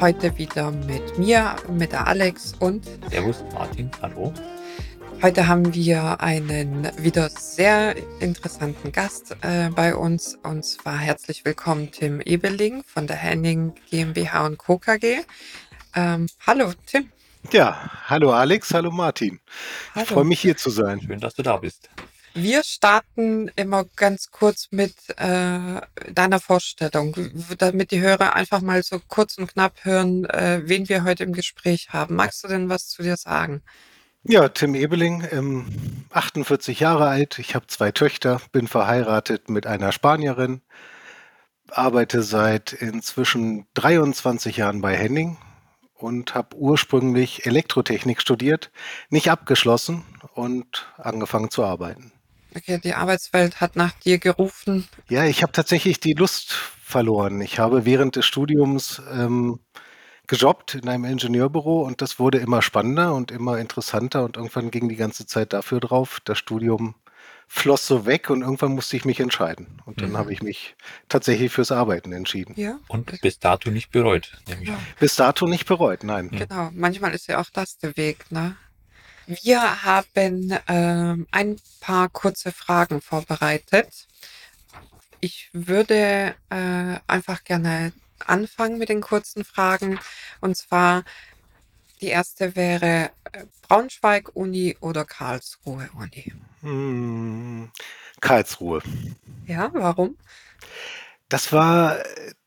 Heute wieder mit mir, mit der Alex und Servus, Martin, hallo. Heute haben wir einen wieder sehr interessanten Gast äh, bei uns und zwar herzlich willkommen Tim Ebeling von der Henning GmbH und Co. KG. Ähm, hallo Tim. Ja, hallo Alex, hallo Martin. Hallo. Ich freue mich hier zu sein. Schön, dass du da bist. Wir starten immer ganz kurz mit äh, deiner Vorstellung, damit die Hörer einfach mal so kurz und knapp hören, äh, wen wir heute im Gespräch haben. Magst du denn was zu dir sagen? Ja, Tim Ebeling, ähm, 48 Jahre alt. Ich habe zwei Töchter, bin verheiratet mit einer Spanierin, arbeite seit inzwischen 23 Jahren bei Henning und habe ursprünglich Elektrotechnik studiert, nicht abgeschlossen und angefangen zu arbeiten. Okay, die Arbeitswelt hat nach dir gerufen. Ja, ich habe tatsächlich die Lust verloren. Ich habe während des Studiums ähm, gejobbt in einem Ingenieurbüro und das wurde immer spannender und immer interessanter und irgendwann ging die ganze Zeit dafür drauf. Das Studium floss so weg und irgendwann musste ich mich entscheiden. Und dann Mhm. habe ich mich tatsächlich fürs Arbeiten entschieden. Ja, Und bis dato nicht bereut, nehme ich ja. an. Bis dato nicht bereut, nein. Mhm. genau. Manchmal ist ja auch das der Weg, ne? Wir haben ähm, ein paar kurze Fragen vorbereitet. Ich würde äh, einfach gerne anfangen mit den kurzen Fragen. Und zwar, die erste wäre äh, Braunschweig Uni oder Karlsruhe Uni. Hm, Karlsruhe. Ja, warum? Das war,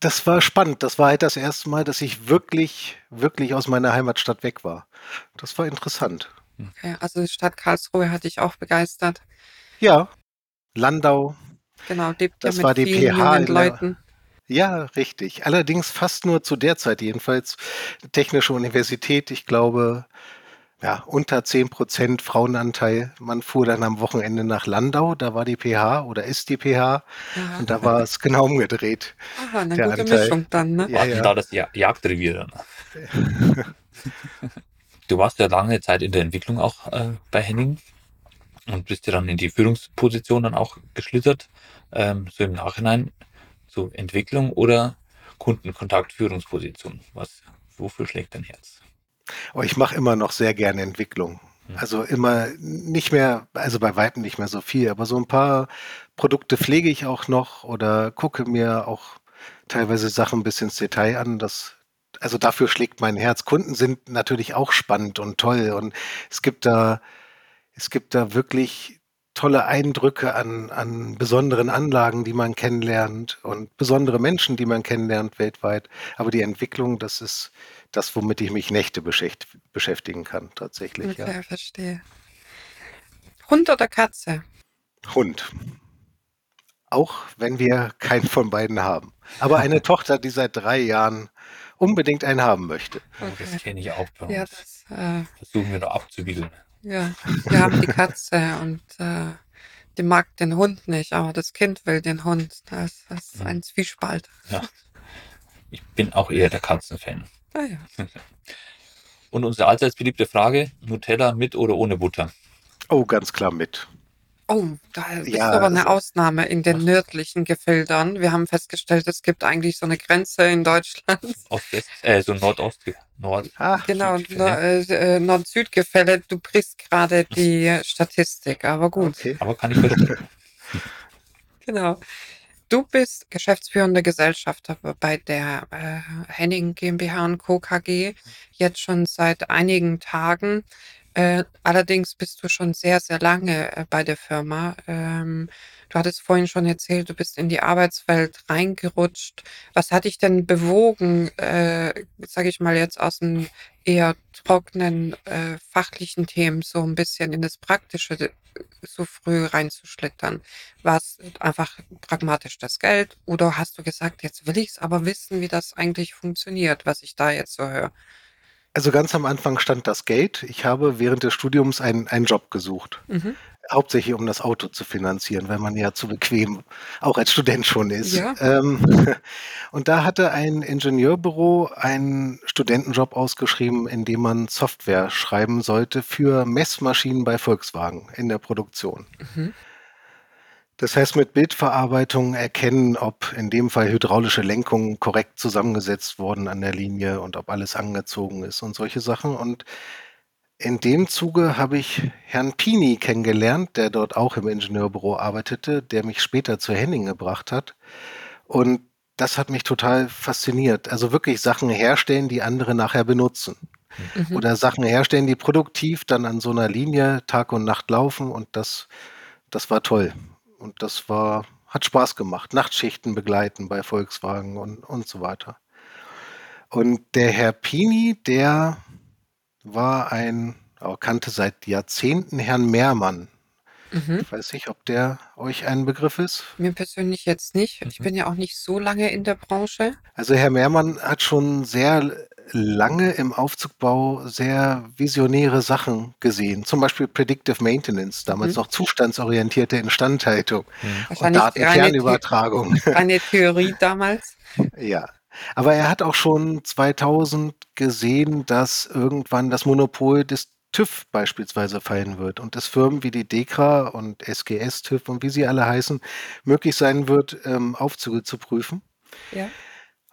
das war spannend. Das war halt das erste Mal, dass ich wirklich, wirklich aus meiner Heimatstadt weg war. Das war interessant. Okay, also die Stadt Karlsruhe hat dich auch begeistert. Ja, Landau, Genau, lebt ja Das mit war die vielen PH jungen in der- Leuten. Ja, richtig. Allerdings fast nur zu der Zeit jedenfalls. Technische Universität, ich glaube, ja, unter 10 Prozent Frauenanteil. Man fuhr dann am Wochenende nach Landau, da war die PH oder ist die PH Ja. und da war es genau umgedreht. Aha, eine der gute Anteil. Mischung dann, ne? Ja, War ja. da das ja Jagdrevier dann? du warst ja lange Zeit in der Entwicklung auch äh, bei Henning und bist ja dann in die Führungsposition dann auch geschlittert. Ähm, so im Nachhinein, so Entwicklung oder Kundenkontakt, Führungsposition. Was, wofür schlägt dein Herz? Aber ich mache immer noch sehr gerne Entwicklung. Mhm. Also immer nicht mehr, also bei weitem nicht mehr so viel, aber so ein paar Produkte pflege ich auch noch oder gucke mir auch teilweise Sachen bis ins Detail an. Das, also dafür schlägt mein Herz. Kunden sind natürlich auch spannend und toll und es gibt da, es gibt da wirklich tolle Eindrücke an, an besonderen Anlagen, die man kennenlernt und besondere Menschen, die man kennenlernt weltweit. Aber die Entwicklung, das ist das, womit ich mich Nächte beschäft, beschäftigen kann, tatsächlich. Okay, verstehe. Hund oder Katze? Ja. Hund. Auch wenn wir keinen von beiden haben. Aber eine Tochter, die seit drei Jahren unbedingt einen haben möchte. Okay. Das kenne ich auch bei uns. Ja, das, äh, Versuchen wir noch abzuwiegeln. ja, wir haben die Katze und äh, die mag den Hund nicht, aber das Kind will den Hund. Das, das ist Mhm. ein Zwiespalt. Ja. Ich bin auch eher der Katzenfan. Naja, Und unsere allseits beliebte Frage: Nutella mit oder ohne Butter? Oh, ganz klar mit. Oh, da ist Ja, aber eine also- Ausnahme in den nördlichen Gefildern. Wir haben festgestellt, es gibt eigentlich so eine Grenze in Deutschland. Ost-West, äh, so Nordost, Nord. Ah, Genau. Nor- äh, äh, Nord-Süd-Gefälle. Du brichst gerade die Statistik, aber gut. okay. Aber kann ich verstehen. Genau. Du bist geschäftsführender Gesellschafter bei der äh, Henning GmbH und Co. KG jetzt schon seit einigen Tagen. Äh, allerdings bist du schon sehr, sehr lange, äh, bei der Firma. Ähm, du hattest vorhin schon erzählt, du bist in die Arbeitswelt reingerutscht. Was hat dich denn bewogen, äh, sage ich mal jetzt aus aus'm eher trockenen, äh, fachlichen Themen so ein bisschen in das Praktische d so früh reinzuschlittern? War's einfach pragmatisch das Geld oder hast du gesagt: „Jetzt will ich's aber wissen, wie das eigentlich funktioniert, was ich da jetzt so höre?“ Also, ganz am Anfang stand das Geld. Ich habe während des Studiums einen einen Job gesucht, Mhm. hauptsächlich um das Auto zu finanzieren, weil man ja zu bequem auch als Student schon ist. Ja. Ähm, und da hatte ein Ingenieurbüro einen Studentenjob ausgeschrieben, in dem man Software schreiben sollte für Messmaschinen bei Volkswagen in der Produktion. Mhm. Das heißt, mit Bildverarbeitung erkennen, ob in dem Fall hydraulische Lenkungen korrekt zusammengesetzt wurden an der Linie und ob alles angezogen ist und solche Sachen. Und in dem Zuge habe ich Herrn Pini kennengelernt, der dort auch im Ingenieurbüro arbeitete, der mich später zu Henning gebracht hat. Und das hat mich total fasziniert. Also wirklich Sachen herstellen, die andere nachher benutzen. Mhm. Oder Sachen herstellen, die produktiv dann an so einer Linie Tag und Nacht laufen und das das war toll. Und das war hat Spaß gemacht. Nachtschichten begleiten bei Volkswagen und und so weiter. Und der Herr Pini, der war ein oh, kannte seit Jahrzehnten Herrn Mehrmann. Mhm. Ich weiß nicht, ob der euch ein Begriff ist? Mir persönlich jetzt nicht. Ich Mhm. bin ja auch nicht so lange in der Branche. Also, Herr Mehrmann hat schon sehr lange im Aufzugbau sehr visionäre Sachen gesehen, zum Beispiel Predictive Maintenance, damals Mhm. noch zustandsorientierte Instandhaltung Mhm. und Datenfernübertragung. reine Theorie damals. Ja. Aber er hat auch schon 2000 gesehen, dass irgendwann das Monopol des TÜV beispielsweise fallen wird und es Firmen wie die DEKRA und SGS TÜV und wie sie alle heißen, möglich sein wird, ähm, Aufzüge zu prüfen. Ja.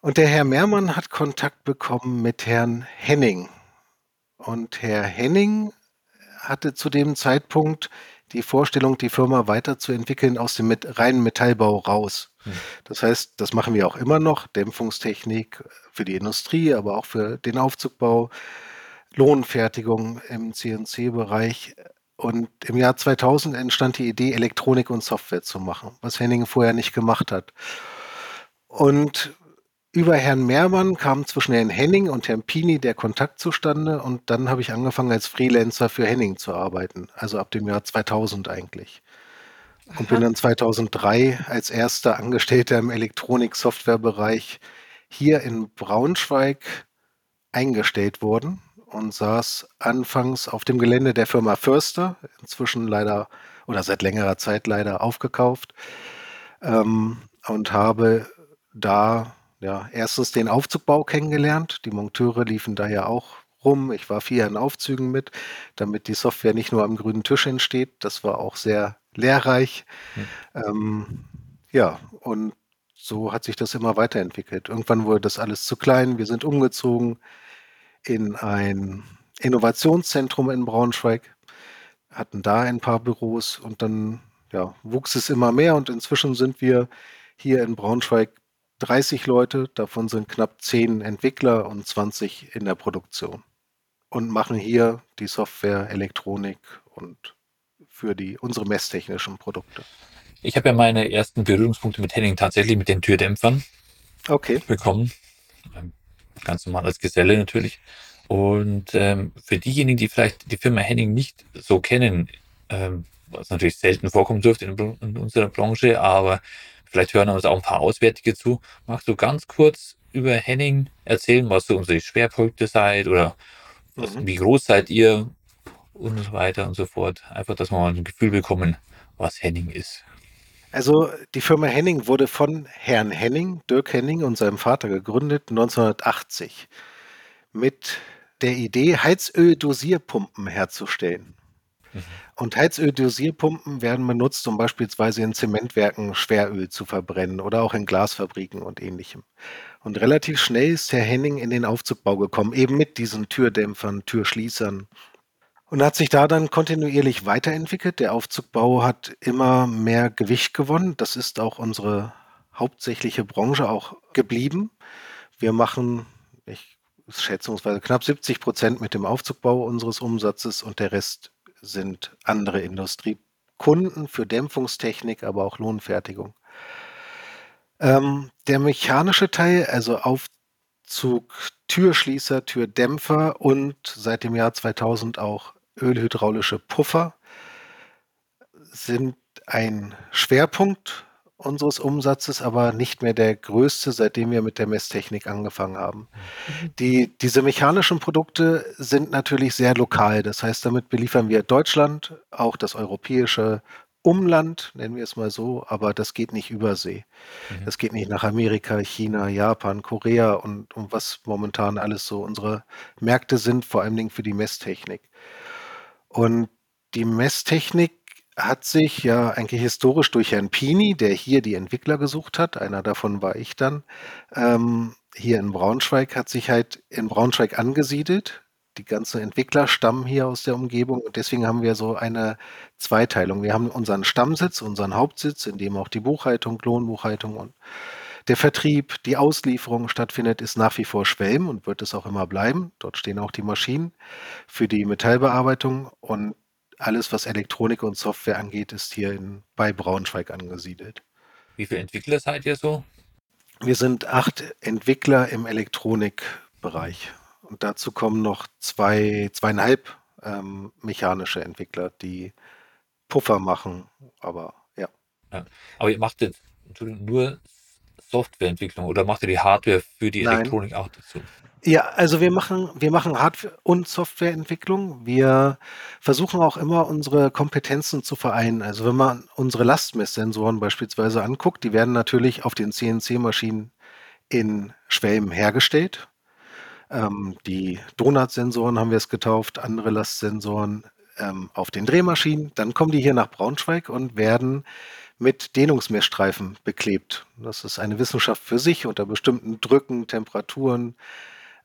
Und der Herr Mehrmann hat Kontakt bekommen mit Herrn Henning. Und Herr Henning hatte zu dem Zeitpunkt die Vorstellung, die Firma weiterzuentwickeln aus dem Met reinen Metallbau raus. Mhm. Das heißt, das machen wir auch immer noch, Dämpfungstechnik für die Industrie, aber auch für den Aufzugbau, Lohnfertigung im CNC-Bereich. Und im Jahr 2000 entstand die Idee, Elektronik und Software zu machen, was Henning vorher nicht gemacht hat. Und über Herrn Mehrmann kam zwischen Herrn Henning und Herrn Pini der Kontakt zustande und dann habe ich angefangen, als Freelancer für Henning zu arbeiten, also ab dem Jahr 2000 eigentlich. Und bin Aha. dann 2003 als erster Angestellter im Elektronik-Software-Bereich hier in Braunschweig eingestellt worden und saß anfangs auf dem Gelände der Firma Förster, inzwischen leider oder seit längerer Zeit leider aufgekauft, ähm, und habe da ja erstens den Aufzugbau kennengelernt. Die Monteure liefen da ja auch rum. Ich war viel an Aufzügen mit, damit die Software nicht nur am grünen Tisch entsteht. Das war auch sehr lehrreich. Mhm. Ähm, ja, und so hat sich das immer weiterentwickelt. Irgendwann wurde das alles zu klein. Wir sind umgezogen in ein Innovationszentrum in Braunschweig, hatten da ein paar Büros und dann ja, wuchs es immer mehr und inzwischen sind wir hier in Braunschweig 30 Leute, davon sind knapp 10 Entwickler und 20 in der Produktion und machen hier die Software, Elektronik und für die unsere messtechnischen Produkte. Ich habe ja meine ersten Berührungspunkte mit Henning tatsächlich mit den Türdämpfern Okay. bekommen. Ähm, Ganz normal als Geselle natürlich. Und ähm, für diejenigen, die vielleicht die Firma Henning nicht so kennen, ähm, was natürlich selten vorkommen dürfte in, in unserer Branche, aber vielleicht hören uns auch ein paar Auswärtige zu. Magst du ganz kurz über Henning erzählen, was so unsere Schwerpunkte seid oder was, Mhm. wie groß seid ihr und so weiter und so fort. Einfach, dass wir mal ein Gefühl bekommen, was Henning ist. Also die Firma Henning wurde von Herrn Henning, Dirk Henning und seinem Vater gegründet 1980 mit der Idee, Heizöl-Dosierpumpen herzustellen. Mhm. Und Heizöl-Dosierpumpen werden benutzt, um beispielsweise in Zementwerken Schweröl zu verbrennen oder auch in Glasfabriken und ähnlichem. Und relativ schnell ist Herr Henning in den Aufzugbau gekommen, eben mit diesen Türdämpfern, Türschließern. Und hat sich da dann kontinuierlich weiterentwickelt. Der Aufzugbau hat immer mehr Gewicht gewonnen. Das ist auch unsere hauptsächliche Branche auch geblieben. Wir machen, ich schätzungsweise knapp 70 Prozent mit dem Aufzugbau unseres Umsatzes und der Rest sind andere Industriekunden für Dämpfungstechnik, aber auch Lohnfertigung. Ähm, der mechanische Teil, also Aufzug, Türschließer, Türdämpfer und seit dem Jahr 2000 auch ölhydraulische Puffer, sind ein Schwerpunkt unseres Umsatzes, aber nicht mehr der größte, seitdem wir mit der Messtechnik angefangen haben. Mhm. Die, diese mechanischen Produkte sind natürlich sehr lokal. Das heißt, damit beliefern wir Deutschland, auch das europäische Umland, nennen wir es mal so, aber das geht nicht übersee. Mhm. Das geht nicht nach Amerika, China, Japan, Korea und, und was momentan alles so unsere Märkte sind, vor allen Dingen für die Messtechnik. Und die Messtechnik hat sich ja eigentlich historisch durch Herrn Pini, der hier die Entwickler gesucht hat, einer davon war ich dann, ähm, hier in Braunschweig, hat sich halt in Braunschweig angesiedelt. Die ganzen Entwickler stammen hier aus der Umgebung und deswegen haben wir so eine Zweiteilung. Wir haben unseren Stammsitz, unseren Hauptsitz, in dem auch die Buchhaltung, Lohnbuchhaltung und der Vertrieb, die Auslieferung stattfindet, ist nach wie vor Schwelm und wird es auch immer bleiben. Dort stehen auch die Maschinen für die Metallbearbeitung und alles, was Elektronik und Software angeht, ist hier in, bei Braunschweig angesiedelt. Wie viele Entwickler seid ihr so? Wir sind acht Entwickler im Elektronikbereich. Und dazu kommen noch zwei, zweieinhalb ähm, mechanische Entwickler, die Puffer machen. Aber ja. ja. Aber ihr macht jetzt nur Softwareentwicklung oder macht ihr die Hardware für die Nein. Elektronik auch dazu? Ja, also wir machen, wir machen Hardware- und Softwareentwicklung. Wir versuchen auch immer unsere Kompetenzen zu vereinen. Also wenn man unsere Lastmesssensoren beispielsweise anguckt, die werden natürlich auf den CNC-Maschinen in Schwelm hergestellt. Ähm, die Donut-Sensoren haben wir es getauft, andere Lastsensoren ähm, auf den Drehmaschinen. Dann kommen die hier nach Braunschweig und werden mit Dehnungsmessstreifen beklebt. Das ist eine Wissenschaft für sich unter bestimmten Drücken, Temperaturen,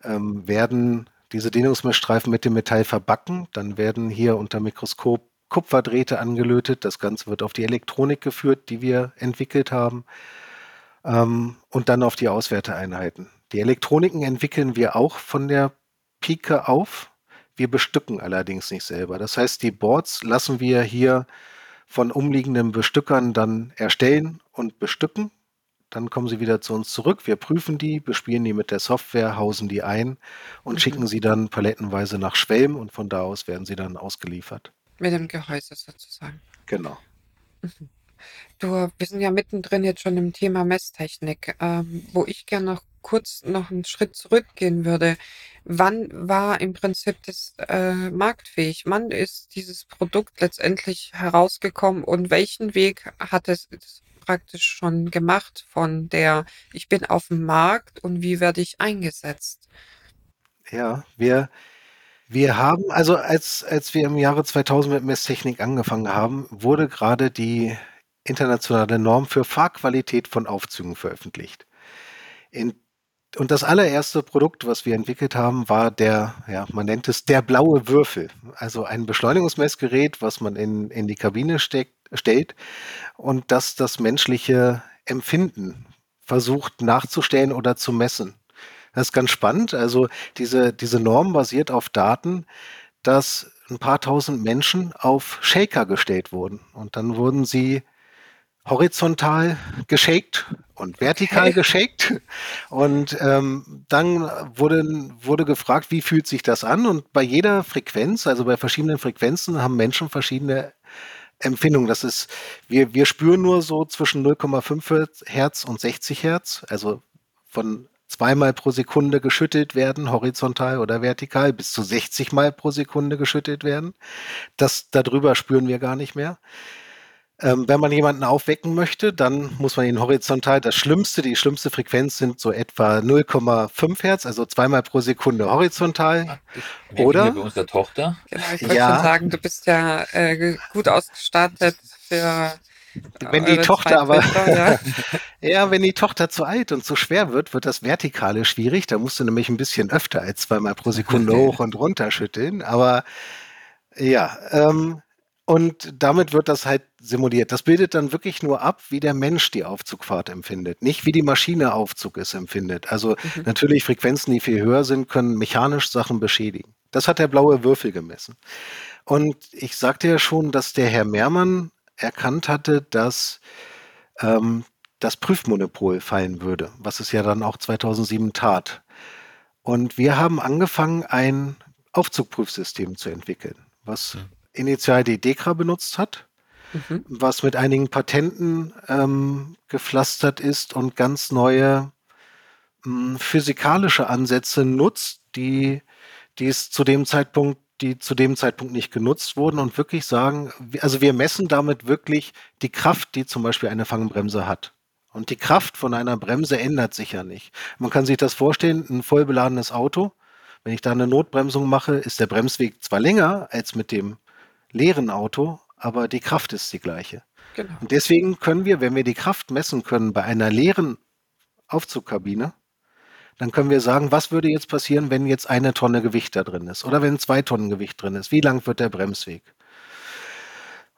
ähm, werden diese Dehnungsmessstreifen mit dem Metall verbacken. Dann werden hier unter Mikroskop Kupferdrähte angelötet. Das Ganze wird auf die Elektronik geführt, die wir entwickelt haben. Ähm, und dann auf die Auswerteeinheiten. Die Elektroniken entwickeln wir auch von der Pike auf. Wir bestücken allerdings nicht selber. Das heißt, die Boards lassen wir hier von umliegenden Bestückern dann erstellen und bestücken. Dann kommen sie wieder zu uns zurück. Wir prüfen die, bespielen die mit der Software, hausen die ein und mhm. schicken sie dann palettenweise nach Schwelm und von da aus werden sie dann ausgeliefert. Mit dem Gehäuse sozusagen. Genau. Mhm. Du, wir sind ja mittendrin jetzt schon im Thema Messtechnik, ähm, wo ich gerne noch kurz noch einen Schritt zurückgehen würde. Wann war im Prinzip das äh, marktfähig? Wann ist dieses Produkt letztendlich herausgekommen und welchen Weg hat es praktisch schon gemacht von der, ich bin auf dem Markt und wie werde ich eingesetzt? Ja, wir, wir haben, also als, als wir im Jahre 2000 mit Messtechnik angefangen haben, wurde gerade die internationale Norm für Fahrqualität von Aufzügen veröffentlicht. In und das allererste Produkt, was wir entwickelt haben, war der, ja, man nennt es der blaue Würfel. Also ein Beschleunigungsmessgerät, was man in, in die Kabine steckt, stellt und das das menschliche Empfinden versucht nachzustellen oder zu messen. Das ist ganz spannend. Also diese, diese Norm basiert auf Daten, dass ein paar tausend Menschen auf Shaker gestellt wurden. Und dann wurden sie horizontal geshakt und vertikal geshakt. Und ähm, dann wurde, wurde gefragt, wie fühlt sich das an? Und bei jeder Frequenz, also bei verschiedenen Frequenzen, haben Menschen verschiedene Empfindungen. Das ist, wir, wir spüren nur so zwischen 0,5 Hertz und 60 Hertz, also von zweimal pro Sekunde geschüttelt werden, horizontal oder vertikal, bis zu 60 Mal pro Sekunde geschüttelt werden. Das darüber spüren wir gar nicht mehr. Ähm, wenn man jemanden aufwecken möchte, dann muss man ihn horizontal. Das Schlimmste, die schlimmste Frequenz sind so etwa 0,5 Hertz, also zweimal pro Sekunde horizontal. Ja, Oder? Bei unserer Tochter. Genau, ich wollte ja. schon sagen, du bist ja äh, gut ausgestattet für. Wenn die Tochter aber, ja. ja, wenn die Tochter zu alt und zu schwer wird, wird das Vertikale schwierig. Da musst du nämlich ein bisschen öfter als zweimal pro Sekunde hoch und runter schütteln. Aber ja, ähm, Und damit wird das halt simuliert. Das bildet dann wirklich nur ab, wie der Mensch die Aufzugfahrt empfindet, nicht wie die Maschine Aufzug es empfindet. Also mhm. natürlich Frequenzen, die viel höher sind, können mechanisch Sachen beschädigen. Das hat der blaue Würfel gemessen. Und ich sagte ja schon, dass der Herr Mehrmann erkannt hatte, dass ähm, das Prüfmonopol fallen würde, was es ja dann auch 2007 tat. Und wir haben angefangen, ein Aufzugprüfsystem zu entwickeln, was initial die DEKRA benutzt hat, mhm. was mit einigen Patenten ähm, gepflastert ist und ganz neue mh, hm, physikalische Ansätze nutzt, die, die es zu dem Zeitpunkt die zu dem Zeitpunkt nicht genutzt wurden und wirklich sagen, also wir messen damit wirklich die Kraft, die zum Beispiel eine Fangbremse hat. Und die Kraft von einer Bremse ändert sich ja nicht. Man kann sich das vorstellen, ein voll beladenes Auto, wenn ich da eine Notbremsung mache, ist der Bremsweg zwar länger als mit dem leeren Auto, aber die Kraft ist die gleiche. Genau. Und deswegen können wir, wenn wir die Kraft messen können bei einer leeren Aufzugkabine, dann können wir sagen, was würde jetzt passieren, wenn jetzt eine Tonne Gewicht da drin ist oder wenn zwei Tonnen Gewicht drin ist. Wie lang wird der Bremsweg?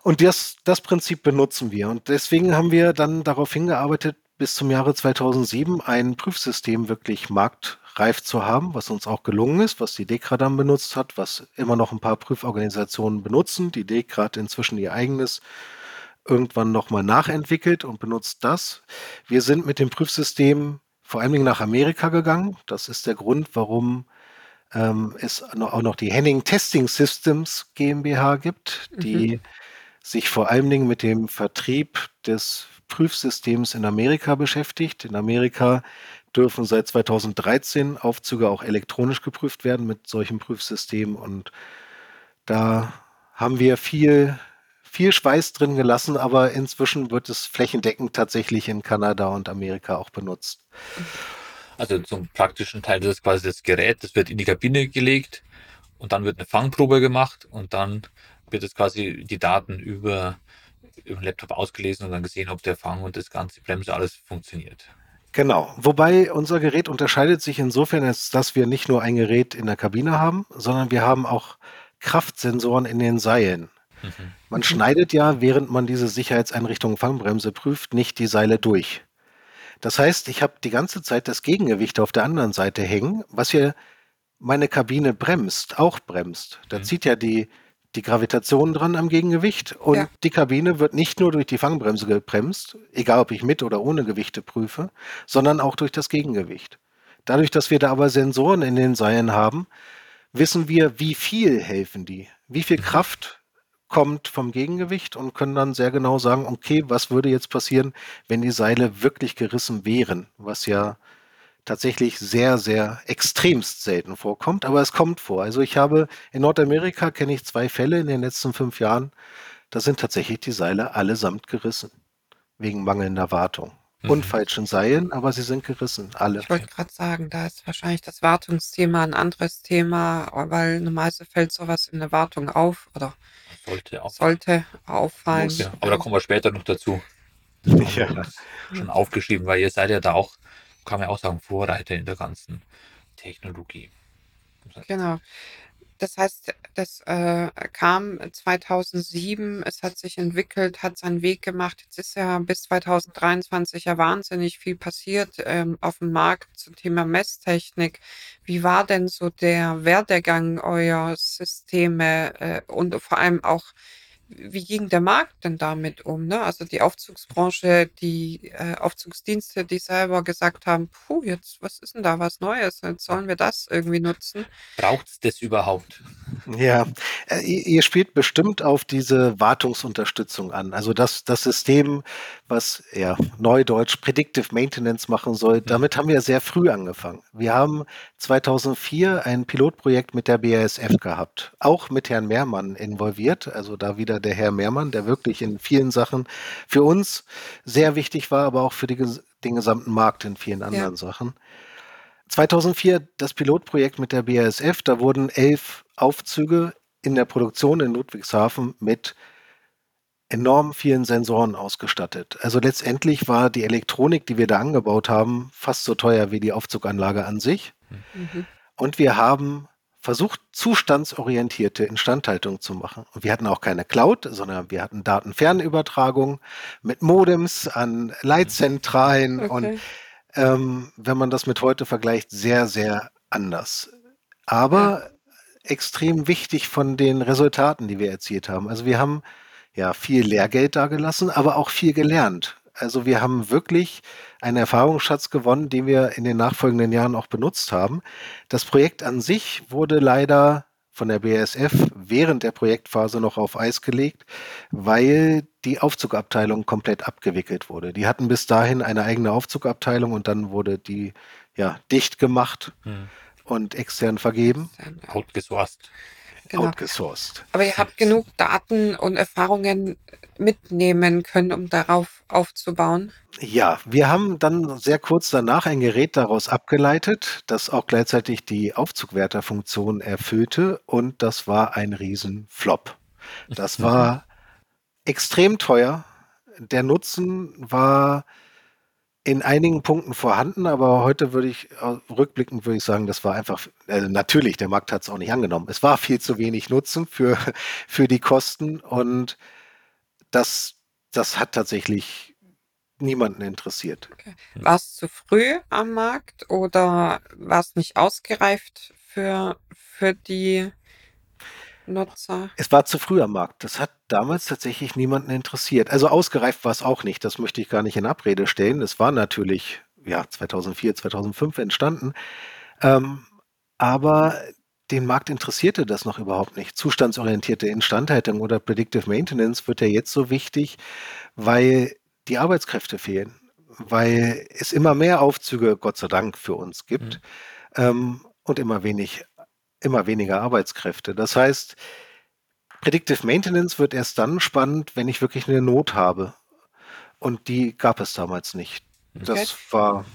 Und das, das Prinzip benutzen wir. Und deswegen haben wir dann darauf hingearbeitet, bis zum Jahre 2007 ein Prüfsystem wirklich marktreif zu haben, was uns auch gelungen ist, was die DEKRA dann benutzt hat, was immer noch ein paar Prüforganisationen benutzen. Die DEKRA hat inzwischen ihr eigenes irgendwann nochmal nachentwickelt und benutzt das. Wir sind mit dem Prüfsystem vor allen Dingen nach Amerika gegangen. Das ist der Grund, warum ähm, es auch noch die Henning Testing Systems GmbH gibt, die mhm sich vor allen Dingen mit dem Vertrieb des Prüfsystems in Amerika beschäftigt. In Amerika dürfen seit 2013 Aufzüge auch elektronisch geprüft werden mit solchen Prüfsystemen und da haben wir viel, viel Schweiß drin gelassen, aber inzwischen wird es flächendeckend tatsächlich in Kanada und Amerika auch benutzt. Also zum praktischen Teil das ist quasi das Gerät, das wird in die Kabine gelegt und dann wird eine Fangprobe gemacht und dann wird jetzt quasi die Daten über, über den Laptop ausgelesen und dann gesehen, ob der Fang und das ganze Bremse alles funktioniert. Genau. Wobei unser Gerät unterscheidet sich insofern, als dass wir nicht nur ein Gerät in der Kabine haben, sondern wir haben auch Kraftsensoren in den Seilen. Mhm. Man schneidet ja, während man diese Sicherheitseinrichtung Fangbremse prüft, nicht die Seile durch. Das heißt, ich habe die ganze Zeit das Gegengewicht auf der anderen Seite hängen, was ja meine Kabine bremst, auch bremst. Da mhm. zieht ja die, die Gravitation dran am Gegengewicht und ja. die Kabine wird nicht nur durch die Fangbremse gebremst, egal ob ich mit oder ohne Gewichte prüfe, sondern auch durch das Gegengewicht. Dadurch, dass wir da aber Sensoren in den Seilen haben, wissen wir, wie viel helfen die, wie viel mhm. Kraft kommt vom Gegengewicht und können dann sehr genau sagen, okay, was würde jetzt passieren, wenn die Seile wirklich gerissen wären, was ja tatsächlich sehr, sehr extremst selten vorkommt, aber es kommt vor. Also ich habe in Nordamerika kenne ich zwei Fälle in den letzten fünf Jahren, da sind tatsächlich die Seile allesamt gerissen, wegen mangelnder Wartung. Mhm. Und falschen Seilen, aber sie sind gerissen, alle. Ich wollte gerade sagen, da ist wahrscheinlich das Wartungsthema ein anderes Thema, weil normalerweise fällt sowas in der Wartung auf oder sollte, auf. sollte auffallen. Ja, aber da kommen wir später noch dazu. Das ja. schon aufgeschrieben, weil ihr seid ja da auch kann man auch sagen, Vorreiter in der ganzen Technologie. Genau. Das heißt, das äh, kam 2007, es hat sich entwickelt, hat seinen Weg gemacht. Jetzt ist ja bis 2023 ja wahnsinnig viel passiert ähm, auf dem Markt zum Thema Messtechnik. Wie war denn so der Werdegang eurer Systeme äh, und vor allem auch wie ging der Markt denn damit um? Ne? Also die Aufzugsbranche, die äh, Aufzugsdienste, die selber gesagt haben, puh, jetzt, was ist denn da was Neues? Jetzt sollen wir das irgendwie nutzen. Braucht es das überhaupt? Ja, äh, ihr spielt bestimmt auf diese Wartungsunterstützung an. Also das, das System, was ja Neudeutsch Predictive Maintenance machen soll, damit haben wir sehr früh angefangen. Wir haben 2004 ein Pilotprojekt mit der BASF gehabt, auch mit Herrn Mehrmann involviert, also da wieder der Herr Mehrmann, der wirklich in vielen Sachen für uns sehr wichtig war, aber auch für die, den gesamten Markt in vielen anderen ja. Sachen. 2004 das Pilotprojekt mit der BASF, da wurden elf Aufzüge in der Produktion in Ludwigshafen mit enorm vielen Sensoren ausgestattet. Also letztendlich war die Elektronik, die wir da angebaut haben, fast so teuer wie die Aufzuganlage an sich. Mhm. Und wir haben versucht, zustandsorientierte Instandhaltung zu machen. Und wir hatten auch keine Cloud, sondern wir hatten Datenfernübertragung mit Modems an Leitzentralen okay. und ähm, wenn man das mit heute vergleicht, sehr, sehr anders. Aber ja. extrem wichtig von den Resultaten, die wir erzielt haben. Also wir haben ja viel Lehrgeld dagelassen, aber auch viel gelernt. Also wir haben wirklich einen Erfahrungsschatz gewonnen, den wir in den nachfolgenden Jahren auch benutzt haben. Das Projekt an sich wurde leider von der BASF während der Projektphase noch auf Eis gelegt, weil die Aufzugabteilung komplett abgewickelt wurde. Die hatten bis dahin eine eigene Aufzugabteilung und dann wurde die ja dicht gemacht hm. und extern vergeben. Outgesourced. Genau. Outgesourced. Aber ihr habt genug Daten und Erfahrungen mitnehmen können, um darauf aufzubauen? Ja, wir haben dann sehr kurz danach ein Gerät daraus abgeleitet, das auch gleichzeitig die Aufzugwärterfunktion erfüllte und das war ein Riesenflop. Das war extrem teuer. Der Nutzen war in einigen Punkten vorhanden, aber heute würde ich, äh, rückblickend würde ich sagen, das war einfach, äh, natürlich, der Markt hat es auch nicht angenommen. Es war viel zu wenig Nutzen für, für die Kosten und das, das hat tatsächlich niemanden interessiert. Okay. War es zu früh am Markt oder war es nicht ausgereift für, für die Nutzer? Es war zu früh am Markt. Das hat damals tatsächlich niemanden interessiert. Also ausgereift war es auch nicht. Das möchte ich gar nicht in Abrede stellen. Es war natürlich ja 2004, 2005 entstanden. Ähm, aber den Markt interessierte das noch überhaupt nicht. Zustandsorientierte Instandhaltung oder Predictive Maintenance wird ja jetzt so wichtig, weil die Arbeitskräfte fehlen, weil es immer mehr Aufzüge, Gott sei Dank, für uns gibt mhm. ähm, und immer wenig, immer weniger Arbeitskräfte. Das heißt, Predictive Maintenance wird erst dann spannend, wenn ich wirklich eine Not habe. Und die gab es damals nicht. Das okay. war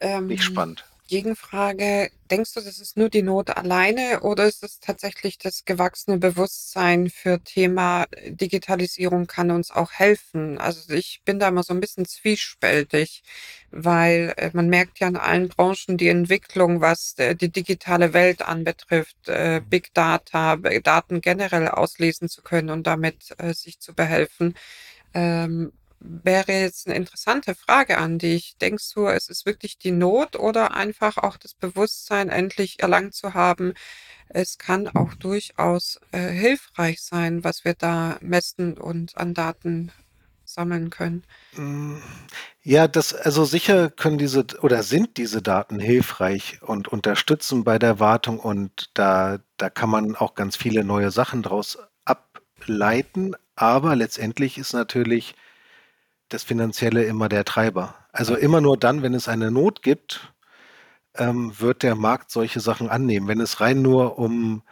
ähm, nicht spannend. Gegenfrage, denkst du, das ist nur die Not alleine oder ist es tatsächlich das gewachsene Bewusstsein für Thema Digitalisierung kann uns auch helfen? Also ich bin da immer so ein bisschen zwiespältig, weil äh, man merkt ja in allen Branchen die Entwicklung, was äh, die digitale Welt anbetrifft, äh, Big Data, Daten generell auslesen zu können und damit äh, sich zu behelfen. Wäre jetzt eine interessante Frage an dich. Denkst du, es ist wirklich die Not oder einfach auch das Bewusstsein endlich erlangt zu haben, es kann auch durchaus äh, hilfreich sein, was wir da messen und an Daten sammeln können? Mm, ja, das, also sicher können diese oder sind diese Daten hilfreich und unterstützen bei der Wartung und da, da kann man auch ganz viele neue Sachen draus ableiten. Aber letztendlich ist natürlich das Finanzielle immer der Treiber. Also immer nur dann, wenn es eine Not gibt, ähm, wird der Markt solche Sachen annehmen. Wenn es rein nur um,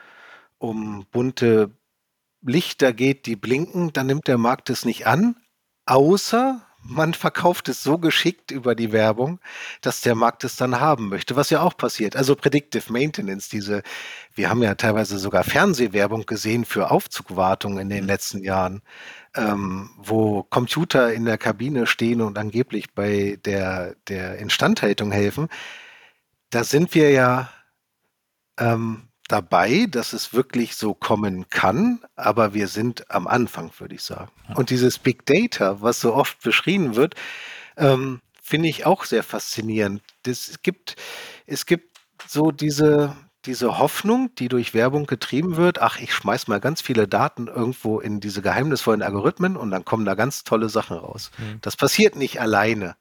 um bunte Lichter geht, die blinken, dann nimmt der Markt es nicht an, außer man verkauft es so geschickt über die Werbung, dass der Markt es dann haben möchte, was ja auch passiert. Also Predictive Maintenance, diese, wir haben ja teilweise sogar Fernsehwerbung gesehen für Aufzugwartung in den mhm. letzten Jahren ähm, wo Computer in der Kabine stehen und angeblich bei der, der Instandhaltung helfen, da sind wir ja ähm, dabei, dass es wirklich so kommen kann, aber wir sind am Anfang, würde ich sagen. Und dieses Big Data, was so oft beschrieben wird, ähm, finde ich auch sehr faszinierend. Es gibt, es gibt so diese, diese Hoffnung, die durch Werbung getrieben wird, ach, ich schmeiß mal ganz viele Daten irgendwo in diese geheimnisvollen Algorithmen und dann kommen da ganz tolle Sachen raus. Mhm. Das passiert nicht alleine,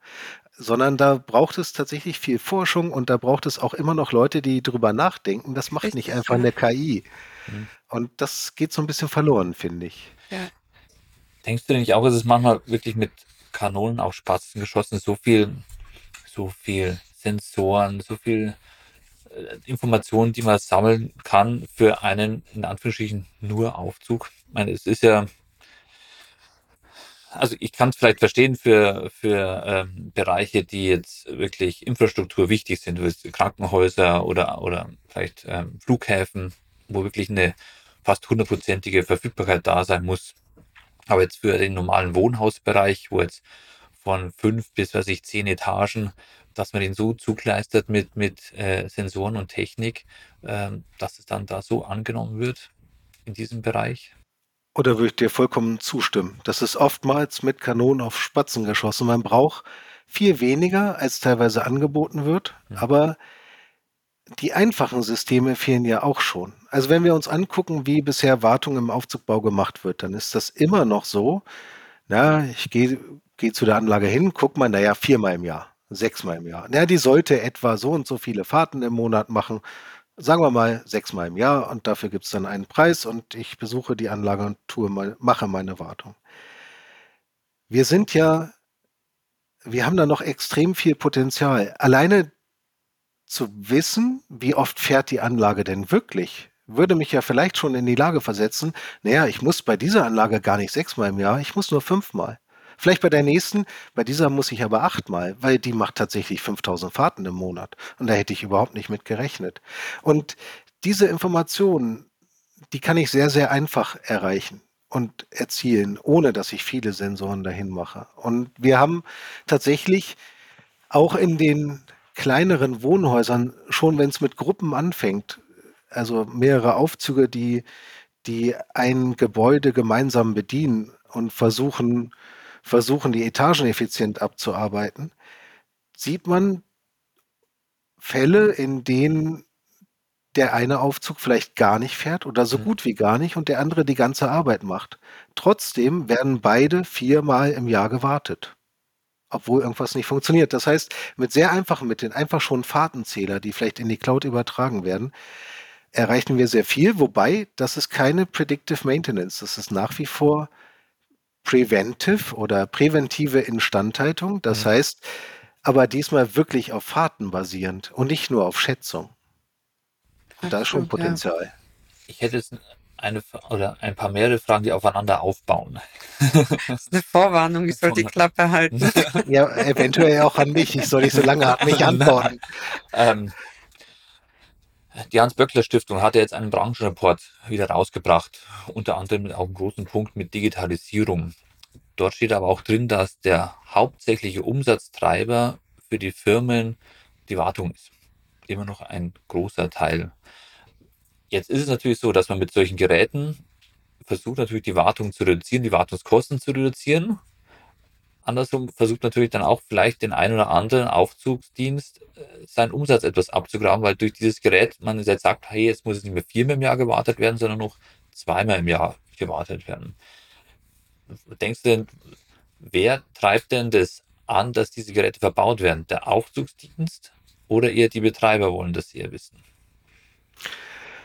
sondern da braucht es tatsächlich viel Forschung und da braucht es auch immer noch Leute, die drüber nachdenken. Das macht Richtig, nicht einfach eine KI. Mhm. Und das geht so ein bisschen verloren, finde ich. Ja. Denkst du nicht auch, ist es manchmal wirklich mit Kanonen auf Spatzen geschossen, so viel, so viel Sensoren, so viel äh, Informationen, die man sammeln kann für einen, in Anführungsstrichen, nur Aufzug. Ich meine, es ist ja, also ich kann es vielleicht verstehen für, für ähm, Bereiche, die jetzt wirklich Infrastruktur wichtig sind, wie Krankenhäuser oder, oder vielleicht ähm, Flughäfen, wo wirklich eine fast hundertprozentige Verfügbarkeit da sein muss. Aber jetzt für den normalen Wohnhausbereich, wo jetzt von fünf bis, weiß ich, zehn Etagen dass man den so zugleistert mit, mit äh, Sensoren und Technik, ähm, dass es dann da so angenommen wird in diesem Bereich? Oder würde ich dir vollkommen zustimmen? Das ist oftmals mit Kanonen auf Spatzen geschossen. Man braucht viel weniger, als teilweise angeboten wird, ja. aber die einfachen Systeme fehlen ja auch schon. Also wenn wir uns angucken, wie bisher Wartung im Aufzugbau gemacht wird, dann ist das immer noch so. Na, ich gehe geh zu der Anlage hin, guck mal, naja, viermal im Jahr, sechsmal im Jahr. Ja, die sollte etwa so und so viele Fahrten im Monat machen sagen wir mal sechsmal im Jahr und dafür gibt es dann einen Preis und ich besuche die Anlage und tue mal, mache meine Wartung. Wir sind ja, wir haben da noch extrem viel Potenzial. Alleine zu wissen, wie oft fährt die Anlage denn wirklich, würde mich ja vielleicht schon in die Lage versetzen, naja, ich muss bei dieser Anlage gar nicht sechsmal im Jahr, ich muss nur fünfmal. Vielleicht bei der nächsten, bei dieser muss ich aber achtmal, weil die macht tatsächlich 5000 Fahrten im Monat. Und da hätte ich überhaupt nicht mit gerechnet. Und diese Informationen, die kann ich sehr, sehr einfach erreichen und erzielen, ohne dass ich viele Sensoren dahin mache. Und wir haben tatsächlich auch in den kleineren Wohnhäusern, schon wenn es mit Gruppen anfängt, also mehrere Aufzüge, die, die ein Gebäude gemeinsam bedienen und versuchen, versuchen, die Etagen effizient abzuarbeiten, sieht man Fälle, in denen der eine Aufzug vielleicht gar nicht fährt oder so mhm. gut wie gar nicht und der andere die ganze Arbeit macht. Trotzdem werden beide viermal im Jahr gewartet, obwohl irgendwas nicht funktioniert. Das heißt, mit sehr einfachen Mitteln, einfach schon Fahrtenzähler, die vielleicht in die Cloud übertragen werden, erreichen wir sehr viel, wobei das ist keine Predictive Maintenance. Das ist nach wie vor Preventive oder präventive Instandhaltung. Das mhm. heißt, aber diesmal wirklich auf Fahrten basierend und nicht nur auf Schätzung. Und da ist schon Potenzial. Ja. Ich hätte jetzt eine oder ein paar mehrere Fragen, die aufeinander aufbauen. Das ist eine Vorwarnung, ich soll die Klappe halten. ja, eventuell auch an mich. Ich soll nicht so lange an mich antworten. Ähm, die Hans-Böckler-Stiftung hat ja jetzt einen Branchenreport wieder rausgebracht, unter anderem auch einen großen Punkt mit Digitalisierung. Dort steht aber auch drin, dass der hauptsächliche Umsatztreiber für die Firmen die Wartung ist. Immer noch ein großer Teil. Jetzt ist es natürlich so, dass man mit solchen Geräten versucht natürlich die Wartung zu reduzieren, die Wartungskosten zu reduzieren andersrum versucht natürlich dann auch vielleicht den einen oder anderen Aufzugsdienst äh, seinen Umsatz etwas abzugraben, weil durch dieses Gerät man jetzt sagt, hey, jetzt muss es nicht mehr viermal im Jahr gewartet werden, sondern noch zweimal im Jahr gewartet werden. Denkst du denn, wer treibt denn das an, dass diese Geräte verbaut werden? Der Aufzugsdienst oder eher die Betreiber wollen das eher wissen?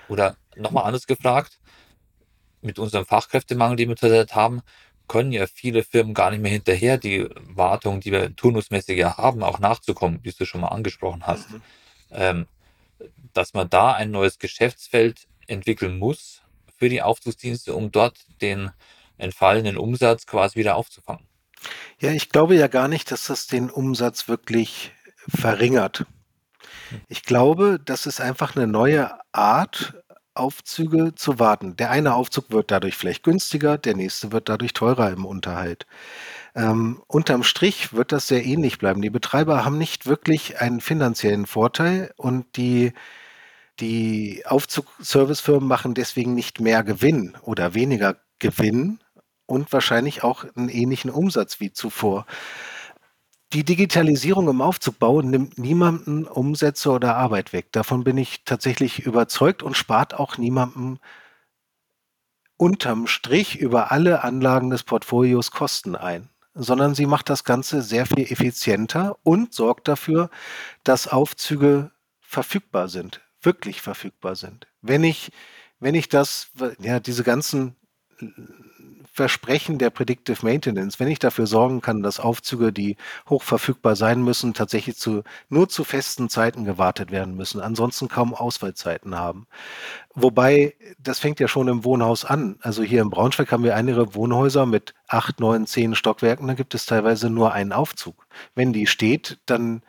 Oder nochmal anders gefragt, mit unserem Fachkräftemangel, den wir zurzeit haben, können ja viele Firmen gar nicht mehr hinterher, die Wartung, die wir turnusmäßig ja haben, auch nachzukommen, wie du schon mal angesprochen hast. Mhm. Ähm, dass man da ein neues Geschäftsfeld entwickeln muss für die Aufzugsdienste, um dort den entfallenen Umsatz quasi wieder aufzufangen. Ja, ich glaube ja gar nicht, dass das den Umsatz wirklich verringert. Hm. Ich glaube, das ist einfach eine neue Art, Aufzüge zu warten. Der eine Aufzug wird dadurch vielleicht günstiger, der nächste wird dadurch teurer im Unterhalt. Ähm, unterm Strich wird das sehr ähnlich bleiben. Die Betreiber haben nicht wirklich einen finanziellen Vorteil und die, die Aufzugservicefirmen machen deswegen nicht mehr Gewinn oder weniger Gewinn und wahrscheinlich auch einen ähnlichen Umsatz wie zuvor die Digitalisierung im Aufzugbau nimmt niemandem Umsätze oder Arbeit weg. Davon bin ich tatsächlich überzeugt und spart auch niemandem unterm Strich über alle Anlagen des Portfolios Kosten ein, sondern sie macht das Ganze sehr viel effizienter und sorgt dafür, dass Aufzüge verfügbar sind, wirklich verfügbar sind. Wenn ich, wenn ich das, ja, diese ganzen Versprechen der Predictive Maintenance, wenn ich dafür sorgen kann, dass Aufzüge, die hochverfügbar sein müssen, tatsächlich zu, nur zu festen Zeiten gewartet werden müssen, ansonsten kaum Ausfallzeiten haben. Wobei, das fängt ja schon im Wohnhaus an. Also hier in Braunschweig haben wir einige Wohnhäuser mit acht, neun, zehn Stockwerken, da gibt es teilweise nur einen Aufzug. Wenn die steht, dann,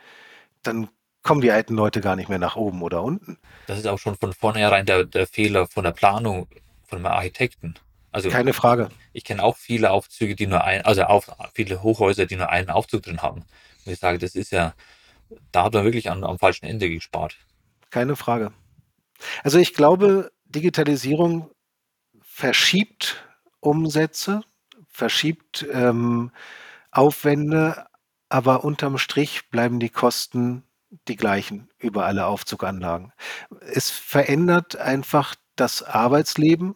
dann kommen die alten Leute gar nicht mehr nach oben oder unten. Das ist auch schon von vornherein der, der Fehler von der Planung von einem Architekten. Also keine Frage. Ich kenne auch viele Aufzüge, die nur ein, also auf, viele Hochhäuser, die nur einen Aufzug drin haben. Und ich sage, das ist ja da hat man wirklich an, am falschen Ende gespart. Keine Frage. Also ich glaube, Digitalisierung verschiebt Umsätze, verschiebt ähm, Aufwände, aber unterm Strich bleiben die Kosten die gleichen über alle Aufzuganlagen. Es verändert einfach das Arbeitsleben.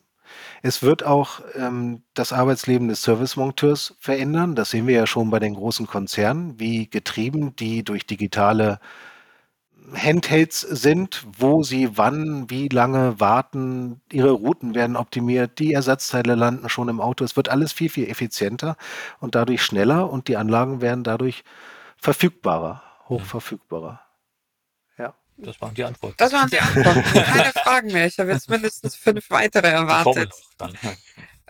Es wird auch ähm, das Arbeitsleben des Servicemonteurs verändern. Das sehen wir ja schon bei den großen Konzernen, wie getrieben die durch digitale Handhelds sind, wo sie wann, wie lange warten, ihre Routen werden optimiert, die Ersatzteile landen schon im Auto. Es wird alles viel, viel effizienter und dadurch schneller und die Anlagen werden dadurch verfügbarer, hochverfügbarer. Das waren die Antworten. Das waren die Antworten. Keine Fragen mehr. Ich habe jetzt mindestens fünf weitere erwartet.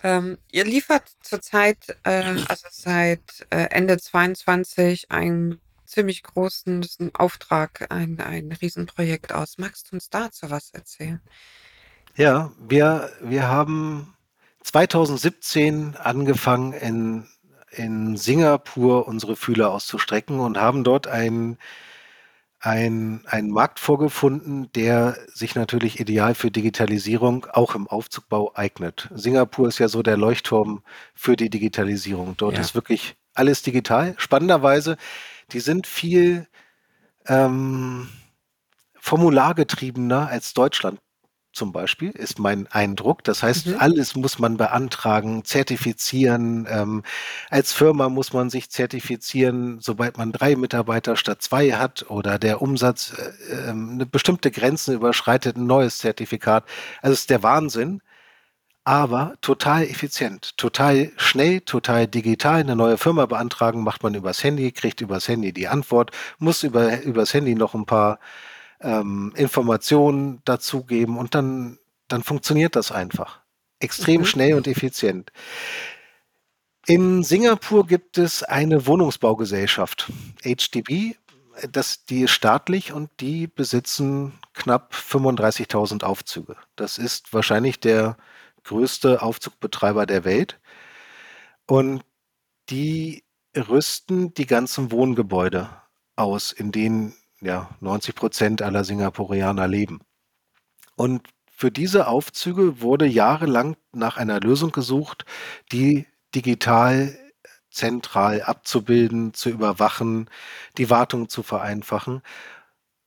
Ähm, ihr liefert zurzeit, äh, also seit äh, Ende 22, ein ziemlich großen Auftrag, ein, ein Riesenprojekt aus. Magst du uns dazu was erzählen? Ja, wir, wir haben 2017 angefangen, in, in Singapur unsere Fühler auszustrecken und haben dort einen ein, einen Markt vorgefunden, der sich natürlich ideal für Digitalisierung auch im Aufzugbau eignet. Singapur ist ja so der Leuchtturm für die Digitalisierung. Dort ja. ist wirklich alles digital. Spannenderweise die sind viel ähm, formulargetriebener als Deutschland zum Beispiel, ist mein Eindruck. Das heißt, mhm. alles muss man beantragen, zertifizieren. Ähm, als Firma muss man sich zertifizieren, sobald man drei Mitarbeiter statt zwei hat oder der Umsatz äh, äh, eine bestimmte Grenze überschreitet, ein neues Zertifikat. Also es ist der Wahnsinn aber total effizient, total schnell, total digital. Eine neue Firma beantragen macht man übers Handy, kriegt übers Handy die Antwort, muss über, übers Handy noch ein paar ähm, Informationen dazugeben und dann, dann funktioniert das einfach. Extrem mhm. schnell und effizient. In Singapur gibt es eine Wohnungsbaugesellschaft, HDB, das, die ist staatlich und die besitzen knapp 35.000 Aufzüge. Das ist wahrscheinlich der größte Aufzugbetreiber der Welt. Und die rüsten die ganzen Wohngebäude aus, in denen ja 90 Prozent aller Singapurianer leben. Und für diese Aufzüge wurde jahrelang nach einer Lösung gesucht, die digital zentral abzubilden, zu überwachen, die Wartung zu vereinfachen.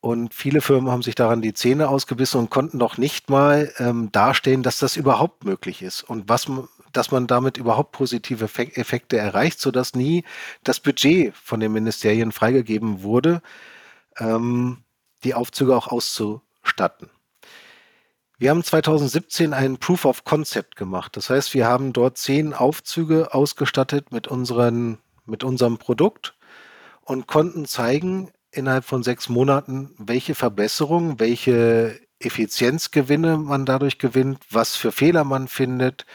Und viele Firmen haben sich daran die Zähne ausgebissen und konnten noch nicht mal ähm, darstellen, dass das überhaupt möglich ist und was, dass man damit überhaupt positive Effekte erreicht, sodass nie das Budget von den Ministerien freigegeben wurde, ähm, die Aufzüge auch auszustatten. Wir haben 2017 einen Proof of Concept gemacht. Das heißt, wir haben dort zehn Aufzüge ausgestattet mit, unseren, mit unserem Produkt und konnten zeigen, innerhalb von sechs Monaten, welche Verbesserungen, welche Effizienzgewinne man dadurch gewinnt, was für Fehler man findet,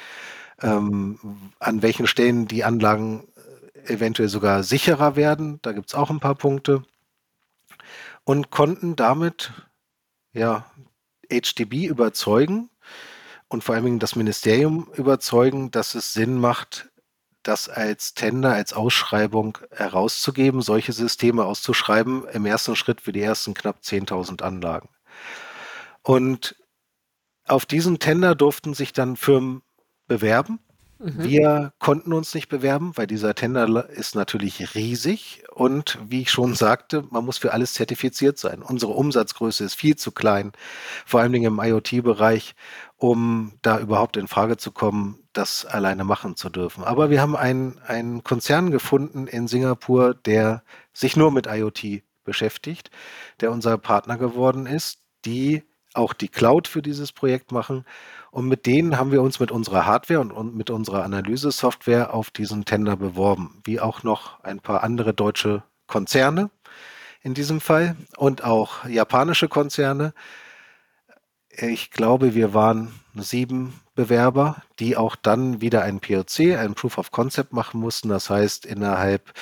ähm, an welchen Stellen die Anlagen äh, eventuell sogar sicherer werden. Da gibt es auch ein paar Punkte. Und konnten damit ja, HDB überzeugen und vor allen Dingen das Ministerium überzeugen, dass es Sinn macht, das als Tender, als Ausschreibung herauszugeben, solche Systeme auszuschreiben, im ersten Schritt für die ersten knapp 10.000 Anlagen. Und auf diesen Tender durften sich dann Firmen bewerben Mhm. Wir konnten uns nicht bewerben, weil dieser Tender ist natürlich riesig und wie ich schon sagte, man muss für alles zertifiziert sein. Unsere Umsatzgröße ist viel zu klein, vor Dingen im IoT-Bereich, um da überhaupt in Frage zu kommen, das alleine machen zu dürfen. Aber wir haben einen, einen Konzern gefunden in Singapur, der sich nur mit IoT beschäftigt, der unser Partner geworden ist, die auch die Cloud für dieses Projekt machen und mit denen haben wir uns mit unserer Hardware und, und mit unserer Analyse-Software auf diesen Tender beworben, wie auch noch ein paar andere deutsche Konzerne in diesem Fall und auch japanische Konzerne. Ich glaube, wir waren sieben Bewerber, die auch dann wieder ein POC, ein Proof of Concept machen mussten. Das heißt, innerhalb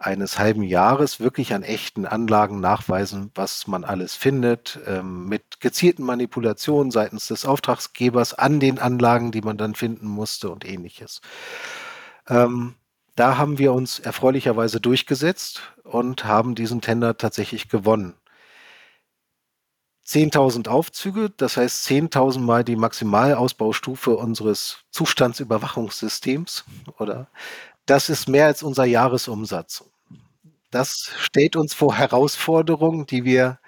eines halben Jahres wirklich an echten Anlagen nachweisen, was man alles findet, ähm, mit gezielten Manipulationen seitens des Auftragsgebers an den Anlagen, die man dann finden musste und ähnliches. Ähm, Da haben wir uns erfreulicherweise durchgesetzt und haben diesen Tender tatsächlich gewonnen. 10.000 Aufzüge, das heißt 10.000 Mal die Maximalausbaustufe unseres Zustandsüberwachungssystems, oder? Das ist mehr als unser Jahresumsatz. Das stellt uns vor Herausforderungen, die wir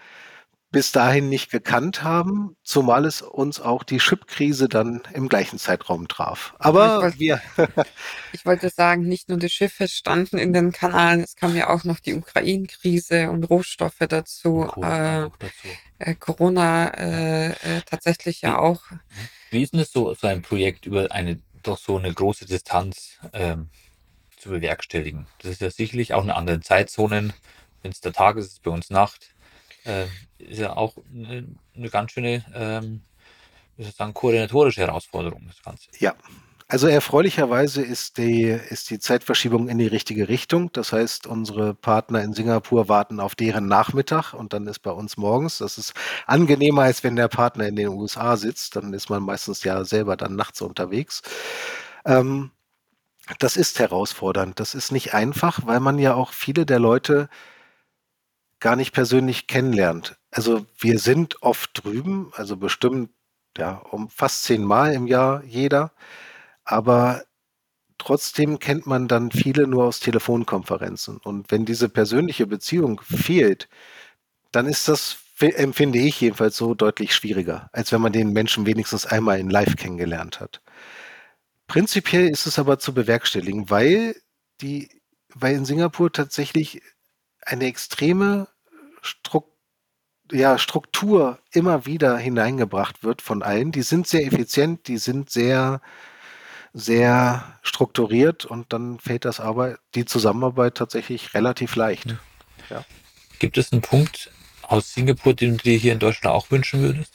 bis dahin nicht gekannt haben, zumal es uns auch die Chip-Krise dann im gleichen Zeitraum traf. Aber ich wollte, wir. ich wollte sagen, nicht nur die Schiffe standen in den Kanalen, es kam ja auch noch die Ukraine-Krise und Rohstoffe dazu. Corona, äh, dazu. Äh, Corona äh, äh, tatsächlich ja auch. Wie ist denn es so, so ein Projekt über eine doch so eine große Distanz ähm, zu bewerkstelligen? Das ist ja sicherlich auch in anderen Zeitzonen. Wenn es der Tag ist, ist es bei uns Nacht äh, ist ja auch eine, eine ganz schöne, ähm, wie soll ich sagen, koordinatorische Herausforderung, das Ganze. Ja. Also erfreulicherweise ist die, ist die Zeitverschiebung in die richtige Richtung. Das heißt, unsere Partner in Singapur warten auf deren Nachmittag und dann ist bei uns morgens. Das ist angenehmer, als wenn der Partner in den USA sitzt. Dann ist man meistens ja selber dann nachts unterwegs. Ähm, das ist herausfordernd. Das ist nicht einfach, weil man ja auch viele der Leute gar nicht persönlich kennenlernt. Also wir sind oft drüben, also bestimmt ja um fast zehnmal im Jahr jeder, aber trotzdem kennt man dann viele nur aus Telefonkonferenzen. Und wenn diese persönliche Beziehung fehlt, dann ist das, empfinde ich jedenfalls so deutlich schwieriger, als wenn man den Menschen wenigstens einmal in Live kennengelernt hat. Prinzipiell ist es aber zu bewerkstelligen, weil die, weil in Singapur tatsächlich eine extreme Stru ja, Struktur immer wieder hineingebracht wird von allen. Die sind sehr effizient, die sind sehr, sehr strukturiert und dann fällt das aber die Zusammenarbeit tatsächlich relativ leicht. Ja. Gibt es einen Punkt aus Singapur, den du dir hier in Deutschland auch wünschen würdest?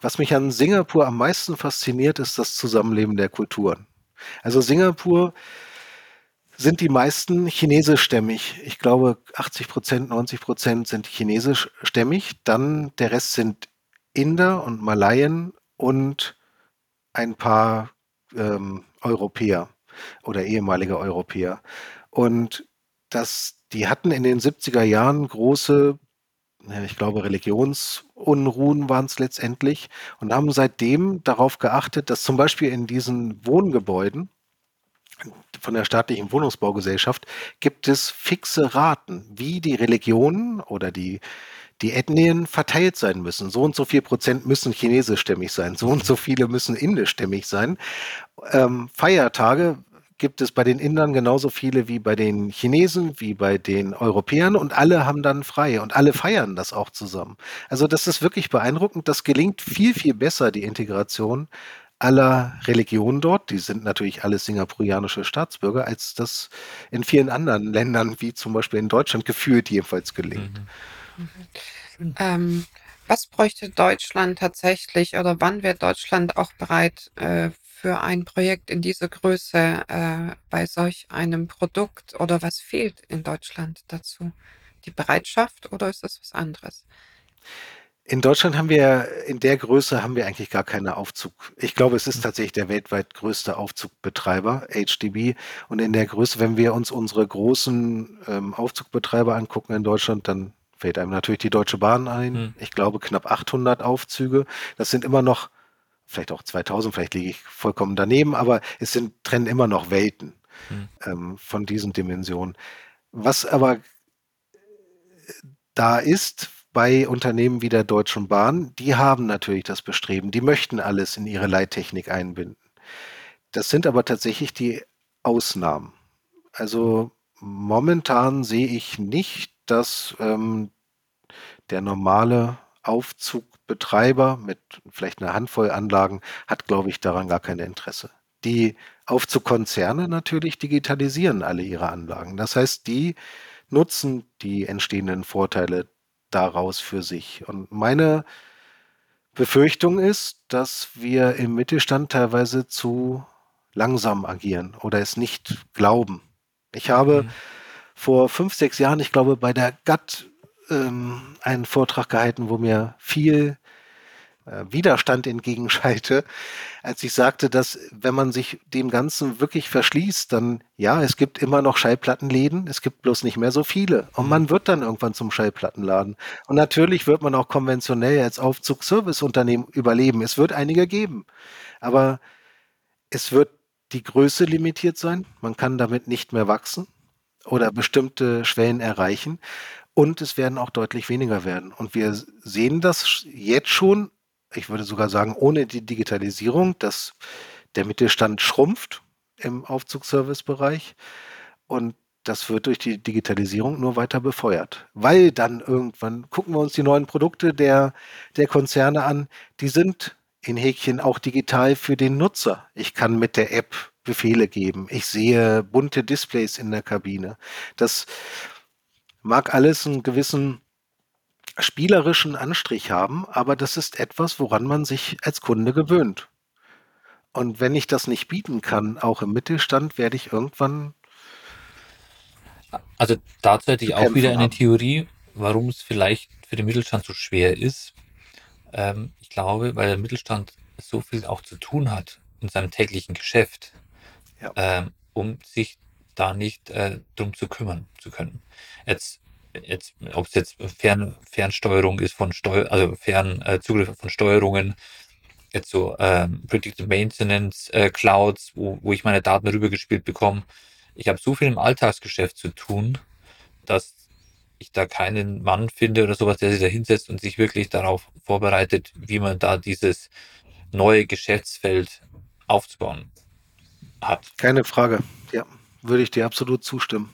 Was mich an Singapur am meisten fasziniert, ist das Zusammenleben der Kulturen. Also Singapur sind die meisten chinesischstämmig. Ich glaube, 80 Prozent, 90 Prozent sind chinesischstämmig. Dann der Rest sind Inder und Malayen und ein paar ähm, Europäer oder ehemalige Europäer. Und das, die hatten in den 70er Jahren große, ich glaube, Religionsunruhen waren es letztendlich und haben seitdem darauf geachtet, dass zum Beispiel in diesen Wohngebäuden von der staatlichen Wohnungsbaugesellschaft gibt es fixe Raten, wie die Religionen oder die, die Ethnien verteilt sein müssen. So und so viel Prozent müssen chinesischstämmig sein, so und so viele müssen indischstämmig sein. Ähm, Feiertage gibt es bei den Indern genauso viele wie bei den Chinesen, wie bei den Europäern und alle haben dann frei und alle feiern das auch zusammen. Also das ist wirklich beeindruckend. Das gelingt viel, viel besser, die Integration, aller Religionen dort, die sind natürlich alles singapurianische Staatsbürger, als das in vielen anderen Ländern, wie zum Beispiel in Deutschland, gefühlt jedenfalls gelingt. Mhm. Mhm. Ähm, was bräuchte Deutschland tatsächlich oder wann wäre Deutschland auch bereit äh, für ein Projekt in dieser Größe äh, bei solch einem Produkt oder was fehlt in Deutschland dazu? Die Bereitschaft oder ist das was anderes? In Deutschland haben wir in der Größe haben wir eigentlich gar keine Aufzug. Ich glaube, es ist tatsächlich der weltweit größte Aufzugbetreiber, HDB. Und in der Größe, wenn wir uns unsere großen ähm, Aufzugbetreiber angucken in Deutschland, dann fällt einem natürlich die Deutsche Bahn ein. Hm. Ich glaube, knapp 800 Aufzüge. Das sind immer noch, vielleicht auch 2000, vielleicht liege ich vollkommen daneben, aber es sind, trennen immer noch Welten hm. ähm, von diesen Dimensionen. Was aber da ist, bei Unternehmen wie der Deutschen Bahn, die haben natürlich das Bestreben, die möchten alles in ihre Leittechnik einbinden. Das sind aber tatsächlich die Ausnahmen. Also momentan sehe ich nicht, dass ähm, der normale Aufzugbetreiber mit vielleicht einer Handvoll Anlagen hat, glaube ich, daran gar kein Interesse. Die Aufzugkonzerne natürlich digitalisieren alle ihre Anlagen. Das heißt, die nutzen die entstehenden Vorteile daraus für sich. Und meine Befürchtung ist, dass wir im Mittelstand teilweise zu langsam agieren oder es nicht glauben. Ich habe mhm. vor fünf, sechs Jahren, ich glaube, bei der GATT ähm, einen Vortrag gehalten, wo mir viel äh, Widerstand entgegenschalte, als ich sagte, dass wenn man sich dem Ganzen wirklich verschließt, dann ja, es gibt immer noch Schallplattenläden, es gibt bloß nicht mehr so viele. Und man wird dann irgendwann zum Schallplattenladen. Und natürlich wird man auch konventionell als Aufzugsserviceunternehmen überleben. Es wird einige geben. Aber es wird die Größe limitiert sein. Man kann damit nicht mehr wachsen oder bestimmte Schwellen erreichen. Und es werden auch deutlich weniger werden. Und wir sehen das jetzt schon, ich würde sogar sagen, ohne die Digitalisierung, dass der Mittelstand schrumpft im Aufzugsservicebereich. Und das wird durch die Digitalisierung nur weiter befeuert. Weil dann irgendwann, gucken wir uns die neuen Produkte der, der Konzerne an, die sind in Häkchen auch digital für den Nutzer. Ich kann mit der App Befehle geben. Ich sehe bunte Displays in der Kabine. Das mag alles einen gewissen spielerischen Anstrich haben, aber das ist etwas, woran man sich als Kunde gewöhnt. Und wenn ich das nicht bieten kann, auch im Mittelstand, werde ich irgendwann. Also dazu hätte ich auch wieder eine haben. Theorie, warum es vielleicht für den Mittelstand so schwer ist. Ähm, ich glaube, weil der Mittelstand so viel auch zu tun hat in seinem täglichen Geschäft, ja. ähm, um sich da nicht äh, drum zu kümmern zu können. Jetzt, jetzt ob es jetzt Fern, Fernsteuerung ist von Steu also Fernzugriff äh, von Steuerungen, jetzt so ähm, Predictive Maintenance äh, Clouds, wo, wo ich meine Daten rübergespielt bekomme. Ich habe so viel im Alltagsgeschäft zu tun, dass ich da keinen Mann finde oder sowas, der sich da hinsetzt und sich wirklich darauf vorbereitet, wie man da dieses neue Geschäftsfeld aufzubauen hat. Keine Frage. Ja, würde ich dir absolut zustimmen.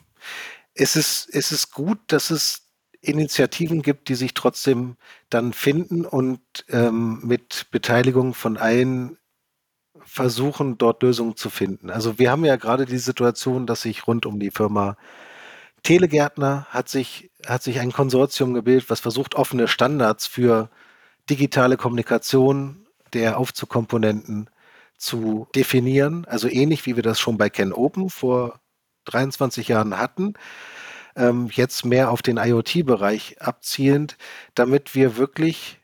Es ist, es ist gut, dass es Initiativen gibt, die sich trotzdem dann finden und ähm, mit Beteiligung von allen versuchen, dort Lösungen zu finden. Also wir haben ja gerade die Situation, dass sich rund um die Firma Telegärtner hat sich, hat sich ein Konsortium gebildet, was versucht, offene Standards für digitale Kommunikation der Aufzugkomponenten zu definieren. Also ähnlich wie wir das schon bei Ken Open vor 23 Jahren hatten. Ähm, jetzt mehr auf den IoT-Bereich abzielend, damit wir wirklich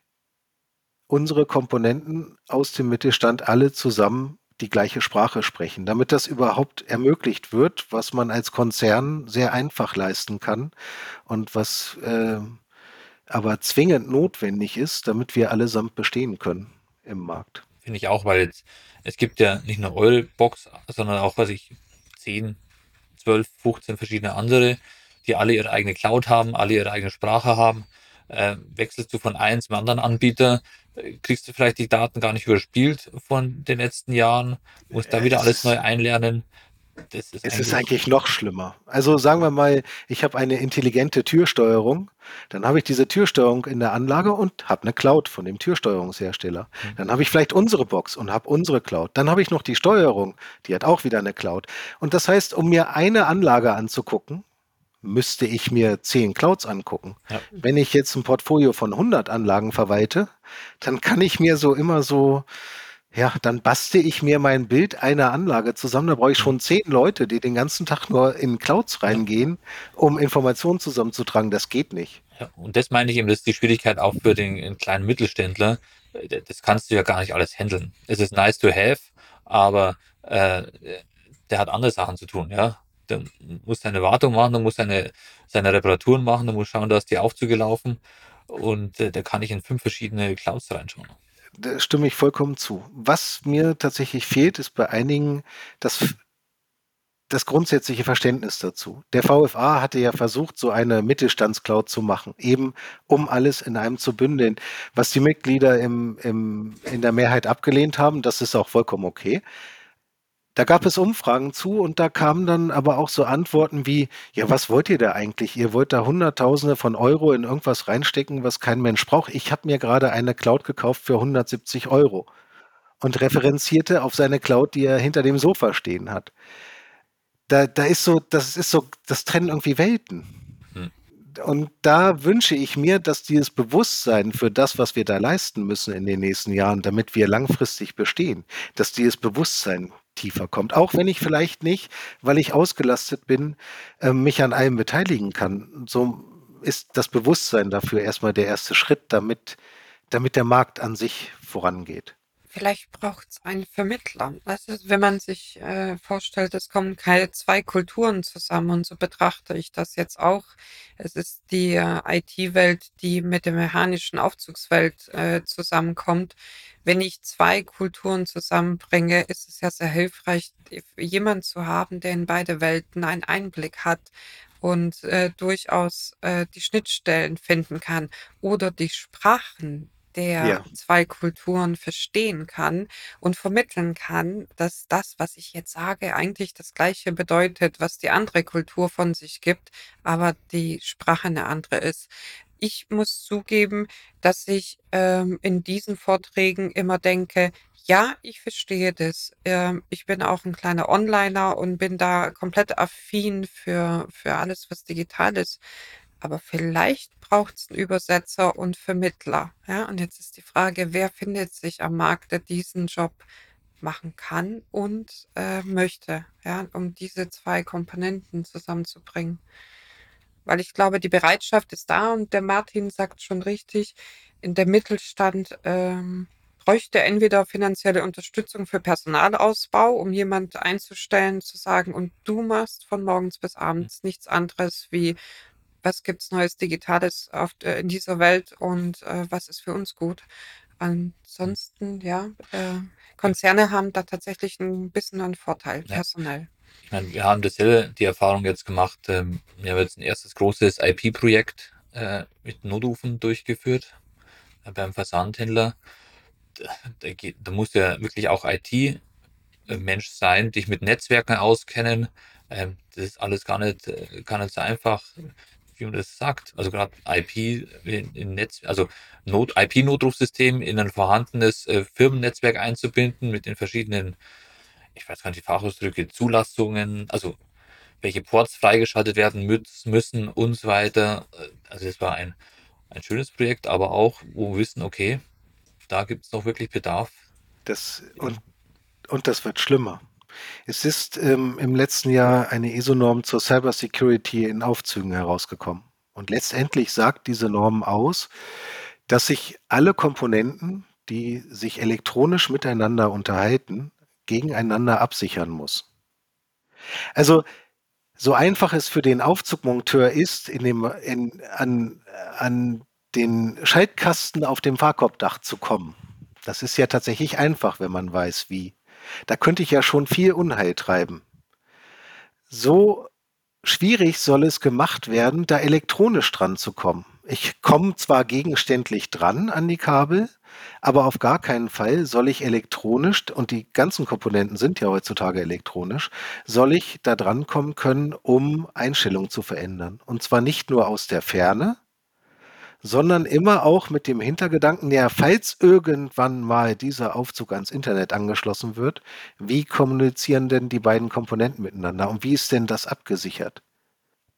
unsere Komponenten aus dem Mittelstand alle zusammen die gleiche Sprache sprechen, damit das überhaupt ermöglicht wird, was man als Konzern sehr einfach leisten kann und was äh, aber zwingend notwendig ist, damit wir allesamt bestehen können im Markt. Finde ich auch, weil jetzt, es gibt ja nicht nur eure Box, sondern auch, was ich, 10, 12, 15 verschiedene andere, die alle ihre eigene Cloud haben, alle ihre eigene Sprache haben. Äh, wechselst du von einem zum anderen Anbieter, kriegst du vielleicht die Daten gar nicht überspielt von den letzten Jahren, musst da wieder alles neu einlernen. Das ist es ist eigentlich noch schlimmer. Also sagen wir mal, ich habe eine intelligente Türsteuerung, dann habe ich diese Türsteuerung in der Anlage und habe eine Cloud von dem Türsteuerungshersteller. Mhm. Dann habe ich vielleicht unsere Box und habe unsere Cloud. Dann habe ich noch die Steuerung, die hat auch wieder eine Cloud. Und das heißt, um mir eine Anlage anzugucken, müsste ich mir zehn Clouds angucken. Ja. Wenn ich jetzt ein Portfolio von 100 Anlagen verwalte, dann kann ich mir so immer so, ja, dann baste ich mir mein Bild einer Anlage zusammen. Da brauche ich schon zehn Leute, die den ganzen Tag nur in Clouds reingehen, um Informationen zusammenzutragen. Das geht nicht. Ja, und das meine ich eben, das ist die Schwierigkeit auch für den kleinen Mittelständler. Das kannst du ja gar nicht alles handeln. Es ist nice to have, aber äh, der hat andere Sachen zu tun, ja der muss seine Wartung machen, der muss seine, seine Reparaturen machen, der muss schauen, dass die Aufzüge laufen und äh, der kann nicht in fünf verschiedene Clouds reinschauen. Da stimme ich vollkommen zu. Was mir tatsächlich fehlt, ist bei einigen das, das grundsätzliche Verständnis dazu. Der VFA hatte ja versucht, so eine Mittelstandscloud zu machen, eben um alles in einem zu bündeln. Was die Mitglieder im, im, in der Mehrheit abgelehnt haben, das ist auch vollkommen okay. Da gab es Umfragen zu und da kamen dann aber auch so Antworten wie, ja, was wollt ihr da eigentlich? Ihr wollt da Hunderttausende von Euro in irgendwas reinstecken, was kein Mensch braucht. Ich habe mir gerade eine Cloud gekauft für 170 Euro und referenzierte auf seine Cloud, die er hinter dem Sofa stehen hat. Da, da ist so, das ist so, das trennen irgendwie Welten. Hm. Und da wünsche ich mir, dass dieses Bewusstsein für das, was wir da leisten müssen in den nächsten Jahren, damit wir langfristig bestehen, dass dieses Bewusstsein tiefer kommt. Auch wenn ich vielleicht nicht, weil ich ausgelastet bin, äh, mich an allem beteiligen kann. So ist das Bewusstsein dafür erstmal der erste Schritt, damit damit der Markt an sich vorangeht. Vielleicht braucht es einen Vermittler. Also, wenn man sich äh, vorstellt, es kommen keine zwei Kulturen zusammen und so betrachte ich das jetzt auch. Es ist die äh, IT-Welt, die mit der mechanischen Aufzugswelt äh, zusammenkommt. Wenn ich zwei Kulturen zusammenbringe, ist es ja sehr hilfreich, jemanden zu haben, der in beide Welten einen Einblick hat und äh, durchaus äh, die Schnittstellen finden kann oder die Sprachen der Ja. zwei Kulturen verstehen kann und vermitteln kann, dass das, was ich jetzt sage, eigentlich das Gleiche bedeutet, was die andere Kultur von sich gibt, aber die Sprache eine andere ist. Ich muss zugeben, dass ich ähm, in diesen Vorträgen immer denke, ja, ich verstehe das. Ähm, ich bin auch ein kleiner Onliner und bin da komplett affin für, für alles, was digital ist. Aber vielleicht braucht es einen Übersetzer und Vermittler. Ja, und jetzt ist die Frage, wer findet sich am Markt, der diesen Job machen kann und äh, möchte, ja, um diese zwei Komponenten zusammenzubringen. Weil ich glaube, die Bereitschaft ist da und der Martin sagt schon richtig, in der Mittelstand ähm, bräuchte entweder finanzielle Unterstützung für Personalausbau, um jemand einzustellen, zu sagen, und du machst von morgens bis abends nichts anderes wie was gibt's Neues Digitales auf, äh, in dieser Welt und äh, was ist für uns gut. Ansonsten, ja, äh, Konzerne haben da tatsächlich ein bisschen einen Vorteil, Ja. personell. Ich meine, wir haben dasselbe, die Erfahrung jetzt gemacht. Ähm, wir haben jetzt ein erstes großes IP-Projekt äh, mit Notufen durchgeführt äh, beim Versandhändler. Da, geht, da muss ja wirklich auch IT-Mensch sein, dich mit Netzwerken auskennen. Ähm, das ist alles gar nicht, äh, gar nicht so einfach, wie man das sagt. Also gerade IP in Netz, also Not, IP-Notrufsystem in ein vorhandenes äh, Firmennetzwerk einzubinden mit den verschiedenen ich weiß gar nicht, die Fachausdrücke, Zulassungen, also welche Ports freigeschaltet werden müssen und so weiter. Also es war ein, ein schönes Projekt, aber auch, wo wir wissen, okay, da gibt es noch wirklich Bedarf. Das, und, und das wird schlimmer. Es ist ähm, im letzten Jahr eine ISO-Norm zur Cybersecurity in Aufzügen herausgekommen. Und letztendlich sagt diese Norm aus, dass sich alle Komponenten, die sich elektronisch miteinander unterhalten, gegeneinander absichern muss. Also so einfach es für den Aufzugmonteur ist, in dem, in, an, an den Schaltkasten auf dem Fahrkorbdach zu kommen. Das ist ja tatsächlich einfach, wenn man weiß, wie. Da könnte ich ja schon viel Unheil treiben. So schwierig soll es gemacht werden, da elektronisch dran zu kommen. Ich komme zwar gegenständlich dran an die Kabel, aber auf gar keinen Fall soll ich elektronisch, und die ganzen Komponenten sind ja heutzutage elektronisch, soll ich da dran kommen können, um Einstellungen zu verändern. Und zwar nicht nur aus der Ferne, sondern immer auch mit dem Hintergedanken, ja, falls irgendwann mal dieser Aufzug ans Internet angeschlossen wird, wie kommunizieren denn die beiden Komponenten miteinander und wie ist denn das abgesichert?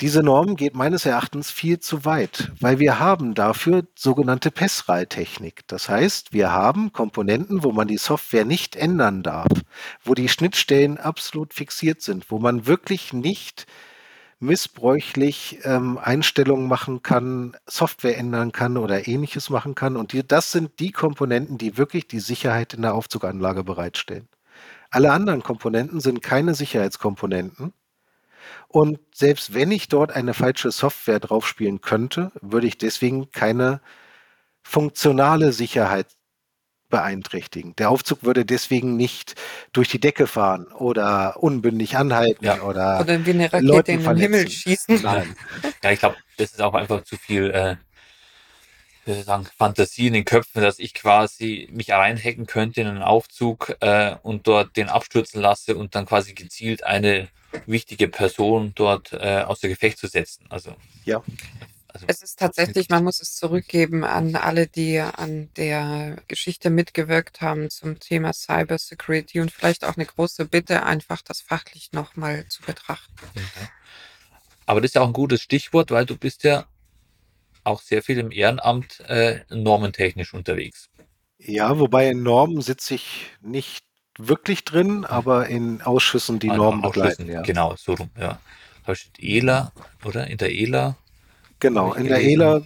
Diese Norm geht meines Erachtens viel zu weit, weil wir haben dafür sogenannte PESRAL-Technik. Das heißt, wir haben Komponenten, wo man die Software nicht ändern darf, wo die Schnittstellen absolut fixiert sind, wo man wirklich nicht missbräuchlich ähm, Einstellungen machen kann, Software ändern kann oder ähnliches machen kann. Und die, das sind die Komponenten, die wirklich die Sicherheit in der Aufzuganlage bereitstellen. Alle anderen Komponenten sind keine Sicherheitskomponenten. Und selbst wenn ich dort eine falsche Software draufspielen könnte, würde ich deswegen keine funktionale Sicherheit beeinträchtigen. Der Aufzug würde deswegen nicht durch die Decke fahren oder unbündig anhalten Ja. oder, Oder wie eine Rakete Leuten in den Himmel verletzen. schießen. Nein. Ja, ich glaube, das ist auch einfach zu viel äh, wie soll ich sagen, Fantasie in den Köpfen, dass ich quasi mich reinhacken könnte in einen Aufzug äh, und dort den abstürzen lasse und dann quasi gezielt eine wichtige Person dort äh, außer Gefecht zu setzen. Also, Ja. Also Es ist tatsächlich, man muss es zurückgeben an alle, die an der Geschichte mitgewirkt haben zum Thema Cybersecurity und vielleicht auch eine große Bitte, einfach das fachlich nochmal zu betrachten. Aber das ist ja auch ein gutes Stichwort, weil du bist ja auch sehr viel im Ehrenamt äh, normentechnisch unterwegs. Ja, wobei in Normen sitze ich nicht wirklich drin, aber in Ausschüssen, die Also Normen begleiten. Ja. Genau, so rum, ja. Da steht ELA, oder? In der ELA. Genau, in der. ELA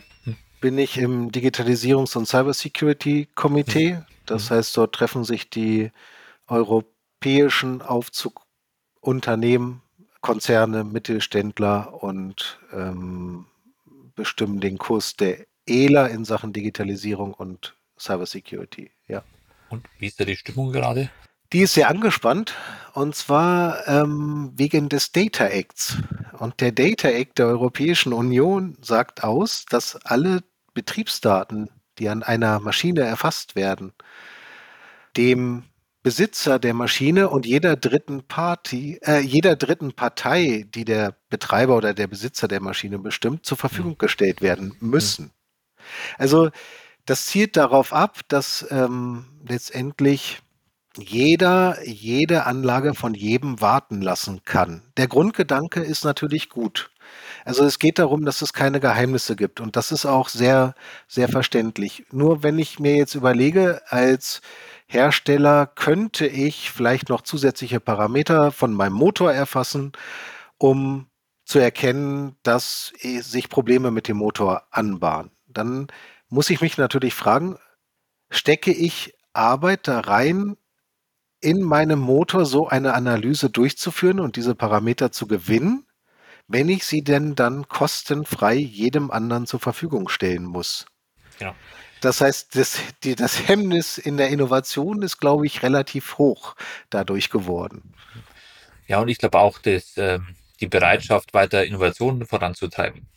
bin ich im Digitalisierungs- und Cybersecurity-Komitee. Das mhm. heißt, dort treffen sich die europäischen Aufzugunternehmen, Konzerne, Mittelständler und ähm, bestimmen den Kurs der ELA in Sachen Digitalisierung und Cybersecurity. Ja. Und wie ist da die Stimmung gerade? Die ist sehr angespannt und zwar ähm, wegen des Data Acts. Und der Data Act der Europäischen Union sagt aus, dass alle Betriebsdaten, die an einer Maschine erfasst werden, dem Besitzer der Maschine und jeder dritten Party, äh, jeder dritten Partei, die der Betreiber oder der Besitzer der Maschine bestimmt, zur Verfügung hm. gestellt werden müssen. Also das zielt darauf ab, dass ähm, letztendlich jeder jede Anlage von jedem warten lassen kann. Der Grundgedanke ist natürlich gut. Also es geht darum, dass es keine Geheimnisse gibt und das ist auch sehr, sehr verständlich. Nur wenn ich mir jetzt überlege, als Hersteller könnte ich vielleicht noch zusätzliche Parameter von meinem Motor erfassen, um zu erkennen, dass sich Probleme mit dem Motor anbahnen. Dann muss ich mich natürlich fragen, stecke ich Arbeit da rein, in meinem Motor so eine Analyse durchzuführen und diese Parameter zu gewinnen, wenn ich sie denn dann kostenfrei jedem anderen zur Verfügung stellen muss. Ja. Das heißt, das, die, das Hemmnis in der Innovation ist, glaube ich, relativ hoch dadurch geworden. Ja, und ich glaube auch, dass äh, die Bereitschaft, weiter Innovationen voranzutreiben.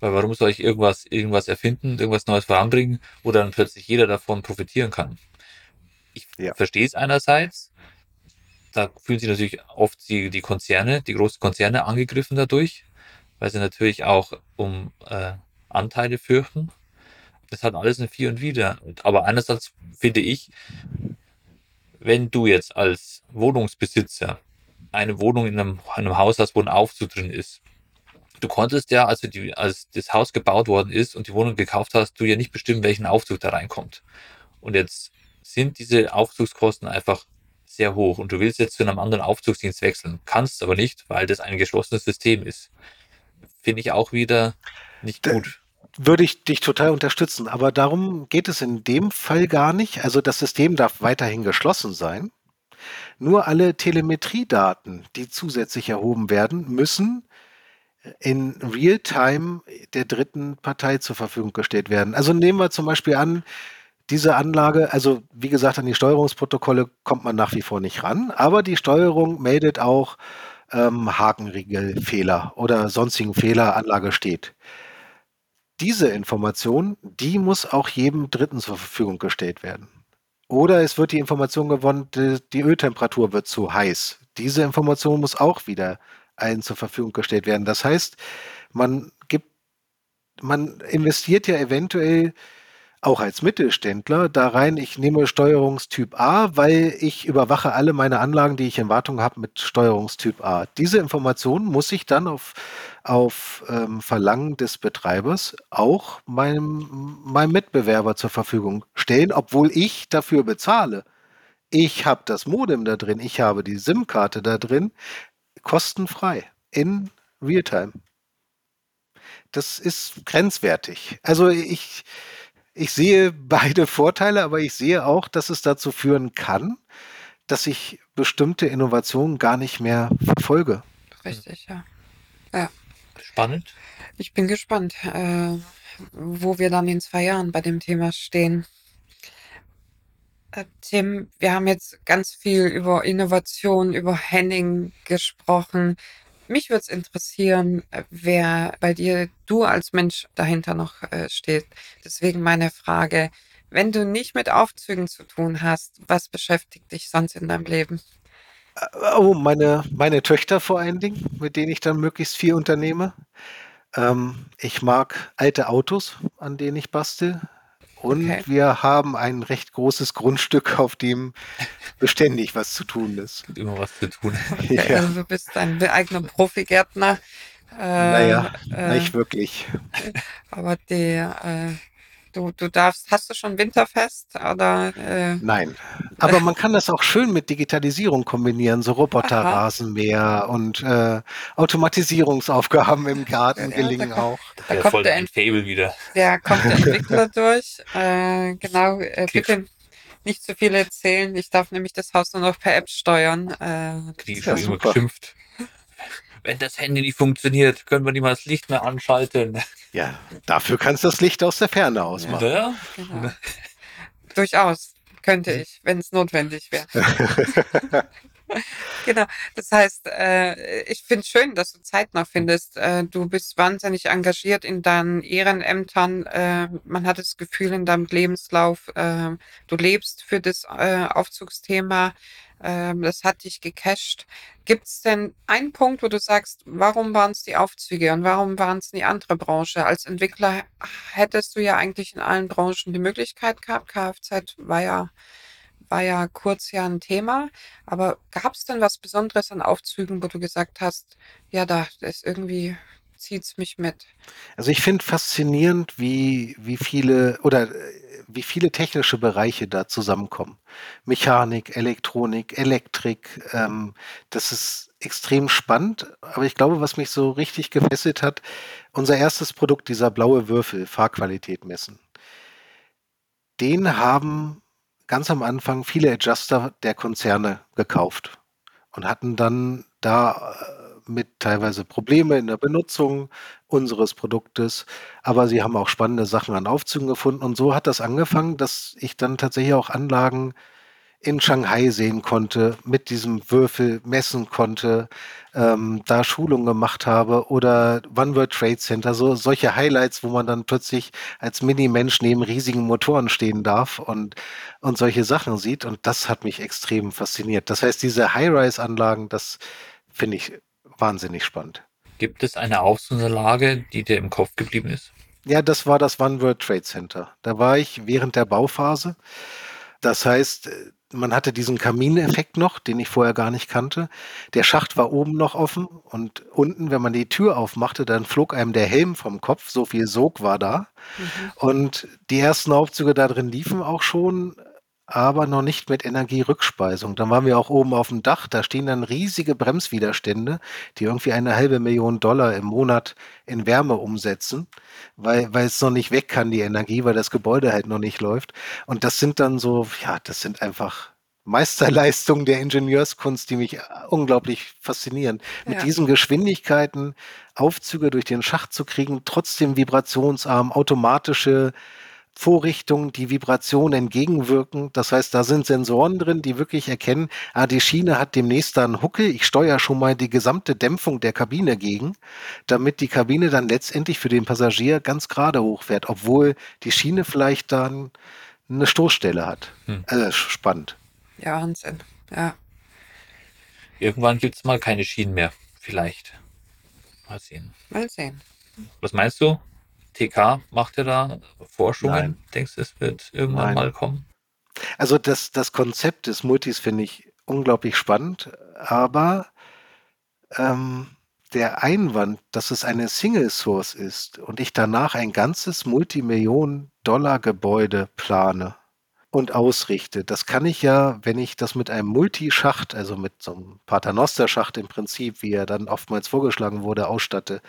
Weil warum soll ich irgendwas, irgendwas erfinden, irgendwas Neues voranbringen, wo dann plötzlich jeder davon profitieren kann? Ich ja. verstehe es einerseits, da fühlen sich natürlich oft die, die Konzerne, die großen Konzerne angegriffen dadurch, weil sie natürlich auch um äh, Anteile fürchten. Das hat alles ein Vier und Wider. Aber einerseits finde ich, wenn du jetzt als Wohnungsbesitzer eine Wohnung in einem, einem Haus hast, wo ein Aufzug drin ist, du konntest ja, als, die, als das Haus gebaut worden ist und die Wohnung gekauft hast, du ja nicht bestimmen, welchen Aufzug da reinkommt. Und jetzt sind diese Aufzugskosten einfach sehr hoch und du willst jetzt zu einem anderen Aufzugsdienst wechseln, kannst aber nicht, weil das ein geschlossenes System ist. Finde ich auch wieder nicht gut. Würde ich dich total unterstützen, aber darum geht es in dem Fall gar nicht. Also das System darf weiterhin geschlossen sein. Nur alle Telemetriedaten, die zusätzlich erhoben werden, müssen in Realtime der dritten Partei zur Verfügung gestellt werden. Also nehmen wir zum Beispiel an, diese Anlage, also wie gesagt, an die Steuerungsprotokolle kommt man nach wie vor nicht ran, aber die Steuerung meldet auch ähm, Hakenriegelfehler oder sonstigen Fehler, Anlage steht. Diese Information, die muss auch jedem Dritten zur Verfügung gestellt werden. Oder es wird die Information gewonnen, die, die Öltemperatur wird zu heiß. Diese Information muss auch wieder allen zur Verfügung gestellt werden. Das heißt, man gibt, man investiert ja eventuell auch als Mittelständler da rein, ich nehme Steuerungstyp A, weil ich überwache alle meine Anlagen, die ich in Wartung habe, mit Steuerungstyp A. Diese Information muss ich dann auf, auf ähm, Verlangen des Betreibers auch meinem, meinem Mitbewerber zur Verfügung stellen, obwohl ich dafür bezahle. Ich habe das Modem da drin, ich habe die SIM-Karte da drin, kostenfrei in Realtime. Das ist grenzwertig. Also ich, ich sehe beide Vorteile, aber ich sehe auch, dass es dazu führen kann, dass ich bestimmte Innovationen gar nicht mehr verfolge. Richtig, ja. ja. Spannend. Ich bin gespannt, äh, wo wir dann in zwei Jahren bei dem Thema stehen. Äh, Tim, wir haben jetzt ganz viel über Innovation, über Henning gesprochen. Mich würde es interessieren, äh, wer bei dir, du als Mensch dahinter noch äh, steht. Deswegen meine Frage, wenn du nicht mit Aufzügen zu tun hast, was beschäftigt dich sonst in deinem Leben? Äh, oh, meine, meine Töchter vor allen Dingen, mit denen ich dann möglichst viel unternehme. Ähm, ich mag alte Autos, an denen ich bastel. Und okay. wir haben ein recht großes Grundstück, auf dem beständig was zu tun ist. Immer was zu tun. ja. Also du bist ein eigener Profigärtner. Äh, naja, äh, nicht wirklich. Aber der, äh, Du, du darfst, hast du schon Winterfest oder? Äh? Nein, aber man kann das auch schön mit Digitalisierung kombinieren, so Roboterrasenmäher und äh, Automatisierungsaufgaben im Garten ja, gelingen da kommt, auch. Da kommt voll der ein Fable wieder. Ja, kommt der Entwickler durch. Äh, genau, äh, bitte nicht zu viel erzählen. Ich darf nämlich das Haus nur noch per App steuern. Äh, Die schon immer geschimpft. Wenn das Handy nicht funktioniert, können wir nicht mal das Licht mehr anschalten. Ja, dafür kannst du das Licht aus der Ferne ausmachen. Ja, genau. Durchaus könnte ich, wenn es notwendig wäre. genau. Das heißt, äh, ich finde es schön, dass du Zeit noch findest. Äh, du bist wahnsinnig engagiert in deinen Ehrenämtern. Äh, man hat das Gefühl in deinem Lebenslauf, äh, du lebst für das äh, Aufzugsthema. Ähm, das hat dich gecasht. Gibt es denn einen Punkt, wo du sagst, warum waren es die Aufzüge und warum waren es die andere Branche? Als Entwickler hättest du ja eigentlich in allen Branchen die Möglichkeit gehabt. Kfz war ja war ja kurz ja ein Thema, aber gab es denn was Besonderes an Aufzügen, wo du gesagt hast, ja, da ist irgendwie zieht's mich mit? Also ich finde faszinierend, wie, wie viele oder äh, wie viele technische Bereiche da zusammenkommen. Mechanik, Elektronik, Elektrik, ähm, das ist extrem spannend. Aber ich glaube, was mich so richtig gefesselt hat, unser erstes Produkt, dieser blaue Würfel, Fahrqualität messen. Den haben ganz am Anfang viele Adjuster der Konzerne gekauft und hatten dann da äh, mit teilweise Probleme in der Benutzung unseres Produktes, aber sie haben auch spannende Sachen an Aufzügen gefunden und so hat das angefangen, dass ich dann tatsächlich auch Anlagen in Shanghai sehen konnte, mit diesem Würfel messen konnte, ähm, da Schulungen gemacht habe oder One World Trade Center, so solche Highlights, wo man dann plötzlich als Mini-Mensch neben riesigen Motoren stehen darf und, und solche Sachen sieht. Und das hat mich extrem fasziniert. Das heißt, diese High-Rise-Anlagen, das finde ich wahnsinnig spannend. Gibt es eine Aufzugsanlage, die dir im Kopf geblieben ist? Ja, das war das One World Trade Center. Da war ich während der Bauphase. Das heißt, man hatte diesen Kamineffekt noch, den ich vorher gar nicht kannte. Der Schacht war oben noch offen und unten, wenn man die Tür aufmachte, dann flog einem der Helm vom Kopf. So viel Sog war da. Mhm. Und die ersten Aufzüge da drin liefen auch schon, aber noch nicht mit Energierückspeisung. Dann waren wir auch oben auf dem Dach, da stehen dann riesige Bremswiderstände, die irgendwie eine halbe Million Dollar im Monat in Wärme umsetzen, weil, weil es noch nicht weg kann, die Energie, weil das Gebäude halt noch nicht läuft. Und das sind dann so, ja, das sind einfach Meisterleistungen der Ingenieurskunst, die mich unglaublich faszinieren. Mit ja. diesen Geschwindigkeiten Aufzüge durch den Schacht zu kriegen, trotzdem vibrationsarm, automatische Vorrichtungen, die Vibration entgegenwirken. Das heißt, da sind Sensoren drin, die wirklich erkennen, ah, die Schiene hat demnächst da einen Huckel. Ich steuere schon mal die gesamte Dämpfung der Kabine gegen, damit die Kabine dann letztendlich für den Passagier ganz gerade hochfährt, obwohl die Schiene vielleicht dann eine Stoßstelle hat. Hm. Also spannend. Ja, Wahnsinn. Ja. Irgendwann gibt es mal keine Schienen mehr. Vielleicht. Mal sehen. Mal sehen. Was meinst du? TK macht ja da Forschungen. Nein. Denkst du, es wird irgendwann Nein. mal kommen? Also das, das Konzept des Multis finde ich unglaublich spannend, aber ähm, der Einwand, dass es eine Single Source ist und ich danach ein ganzes Multimillionen-Dollar-Gebäude plane und ausrichte, das kann ich ja, wenn ich das mit einem Multischacht, also mit so einem Paternoster-Schacht im Prinzip, wie er dann oftmals vorgeschlagen wurde, ausstatte,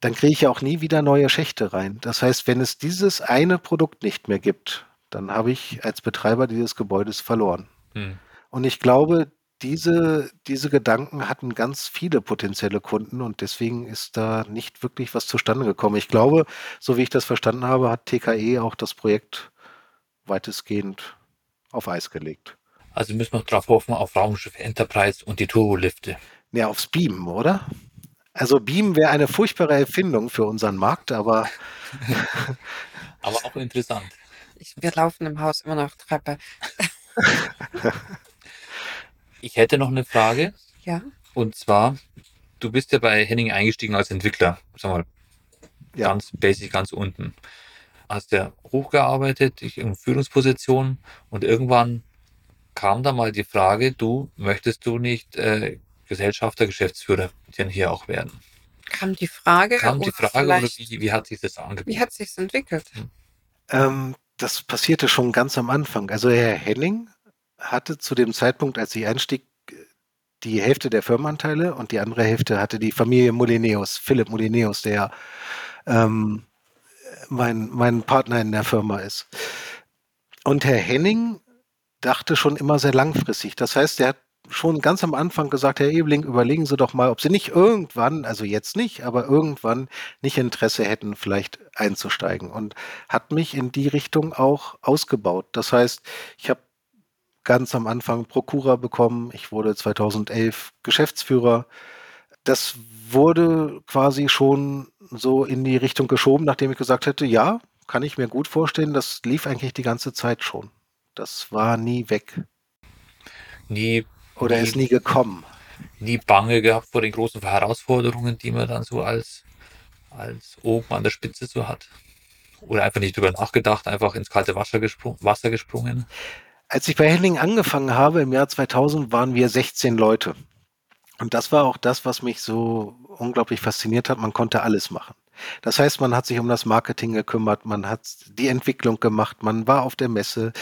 dann kriege ich ja auch nie wieder neue Schächte rein. Das heißt, wenn es dieses eine Produkt nicht mehr gibt, dann habe ich als Betreiber dieses Gebäudes verloren. Hm. Und ich glaube, diese, diese Gedanken hatten ganz viele potenzielle Kunden und deswegen ist da nicht wirklich was zustande gekommen. Ich glaube, so wie ich das verstanden habe, hat TKE auch das Projekt weitestgehend auf Eis gelegt. Also müssen wir darauf hoffen, auf Raumschiff Enterprise und die Turbolifte. Ja, aufs Beamen, oder? Also Beam wäre eine furchtbare Erfindung für unseren Markt, aber. aber auch interessant. Ich, wir laufen im Haus immer noch Treppe. ich hätte noch eine Frage. Ja. Und zwar, du bist ja bei Henning eingestiegen als Entwickler, sag mal, ja. ganz basic, ganz unten. Hast ja hochgearbeitet, in Führungsposition und irgendwann kam da mal die Frage, du möchtest du nicht äh, Gesellschafter, Geschäftsführer dann hier auch werden. Kam die Frage? Kam die Frage oder wie, wie hat sich das angeboten? Wie hat sich entwickelt? Hm. Ähm, das passierte schon ganz am Anfang. Also Herr Henning hatte zu dem Zeitpunkt, als ich einstieg, die Hälfte der Firmenanteile und die andere Hälfte hatte die Familie Molineus, Philipp Molineus, der ähm, mein, mein Partner in der Firma ist. Und Herr Henning dachte schon immer sehr langfristig. Das heißt, er hat schon ganz am Anfang gesagt, Herr Ebeling, überlegen Sie doch mal, ob Sie nicht irgendwann, also jetzt nicht, aber irgendwann nicht Interesse hätten, vielleicht einzusteigen und hat mich in die Richtung auch ausgebaut. Das heißt, ich habe ganz am Anfang Prokura bekommen, ich wurde 2011 Geschäftsführer. Das wurde quasi schon so in die Richtung geschoben, nachdem ich gesagt hätte, ja, kann ich mir gut vorstellen, das lief eigentlich die ganze Zeit schon. Das war nie weg. Nie oder nie, ist nie gekommen? Nie Bange gehabt vor den großen Herausforderungen, die man dann so als, als oben an der Spitze so hat? Oder einfach nicht drüber nachgedacht, einfach ins kalte Wasser, gesprung, Wasser gesprungen? Als ich bei Henning angefangen habe im Jahr 2000, waren wir 16 Leute. Und das war auch das, was mich so unglaublich fasziniert hat. Man konnte alles machen. Das heißt, man hat sich um das Marketing gekümmert, man hat die Entwicklung gemacht, man war auf der Messe,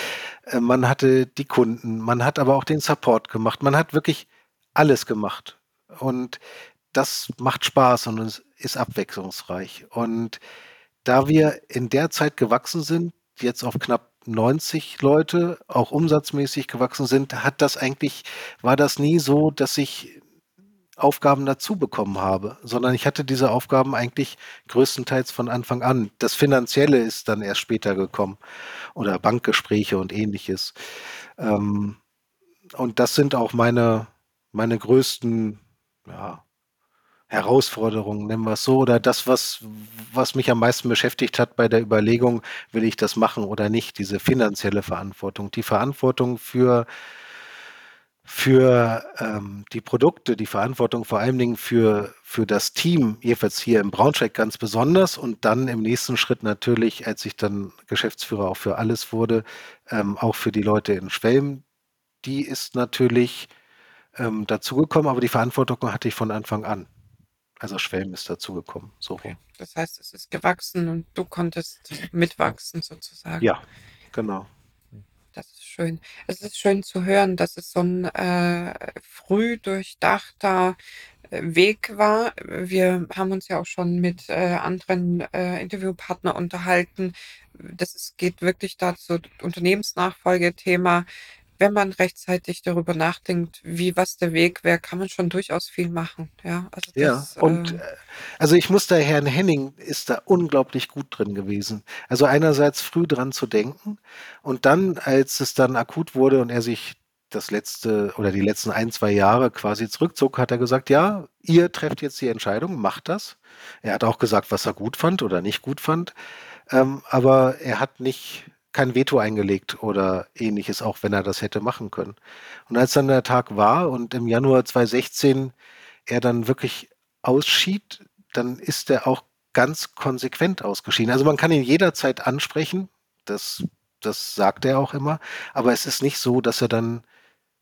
äh, man hatte die Kunden, man hat aber auch den Support gemacht, man hat wirklich alles gemacht. Und das macht Spaß und es ist abwechslungsreich. Und da wir in der Zeit gewachsen sind, jetzt auf knapp 90 Leute, auch umsatzmäßig gewachsen sind, hat das eigentlich, war das nie so, dass ich Aufgaben dazu bekommen habe, sondern ich hatte diese Aufgaben eigentlich größtenteils von Anfang an. Das Finanzielle ist dann erst später gekommen oder Bankgespräche und ähnliches. Ähm, und das sind auch meine, meine größten ja, Herausforderungen, nennen wir es so, oder das, was, was mich am meisten beschäftigt hat bei der Überlegung, will ich das machen oder nicht, diese finanzielle Verantwortung, die Verantwortung für für ähm, die Produkte, die Verantwortung vor allen Dingen für, für das Team, jedenfalls hier im Braunschweig ganz besonders und dann im nächsten Schritt natürlich, als ich dann Geschäftsführer auch für alles wurde, ähm, auch für die Leute in Schwelm, die ist natürlich ähm, dazugekommen, aber die Verantwortung hatte ich von Anfang an. Also Schwelm ist dazugekommen. So. Okay. Das heißt, es ist gewachsen und du konntest mitwachsen sozusagen. Ja, genau. Das ist schön. Es ist schön zu hören, dass es so ein äh, früh durchdachter äh, Weg war. Wir haben uns ja auch schon mit äh, anderen äh, Interviewpartnern unterhalten. Das ist, geht wirklich dazu, Unternehmensnachfolgethema wenn man rechtzeitig darüber nachdenkt, wie was der Weg wäre, kann man schon durchaus viel machen. Ja, also das, ja und äh, also ich muss da Herrn Henning ist da unglaublich gut drin gewesen. Also einerseits früh dran zu denken und dann, als es dann akut wurde und er sich das letzte oder die letzten ein, zwei Jahre quasi zurückzog, hat er gesagt, ja, ihr trefft jetzt die Entscheidung, macht das. Er hat auch gesagt, was er gut fand oder nicht gut fand. Ähm, aber er hat nicht kein Veto eingelegt oder ähnliches, auch wenn er das hätte machen können. Und als dann der Tag war und im Januar 2016 er dann wirklich ausschied, dann ist er auch ganz konsequent ausgeschieden. Also man kann ihn jederzeit ansprechen, das, das sagt er auch immer, aber es ist nicht so, dass er dann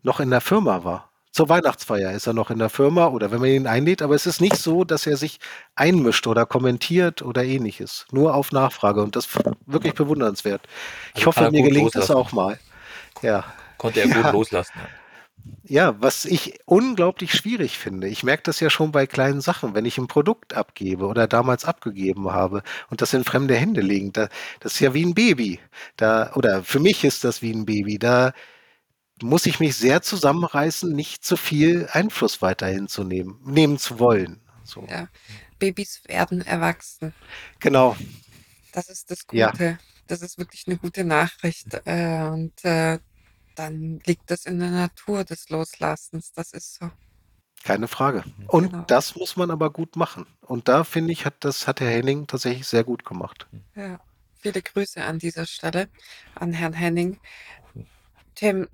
noch in der Firma war zur Weihnachtsfeier ist er noch in der Firma oder wenn man ihn einlädt, aber es ist nicht so, dass er sich einmischt oder kommentiert oder ähnliches. Nur auf Nachfrage und das ist wirklich bewundernswert. Ich also hoffe, mir gelingt loslassen. das auch mal. Ja. Konnte er ja. gut loslassen. Ja, was ich unglaublich schwierig finde. Ich merke das ja schon bei kleinen Sachen, wenn ich ein Produkt abgebe oder damals abgegeben habe und das in fremde Hände legen. Da, das ist ja wie ein Baby. Da, oder für mich ist das wie ein Baby. Da muss ich mich sehr zusammenreißen, nicht zu viel Einfluss weiterhin zu nehmen, nehmen zu wollen. So. Ja, Babys werden erwachsen. Genau. Das ist das Gute. Ja. Das ist wirklich eine gute Nachricht. Äh, und äh, dann liegt das in der Natur des Loslassens. Das ist so. Keine Frage. Und genau. das muss man aber gut machen. Und da finde ich, hat das hat Herr Henning tatsächlich sehr gut gemacht. Ja, viele Grüße an dieser Stelle an Herrn Henning. Tim,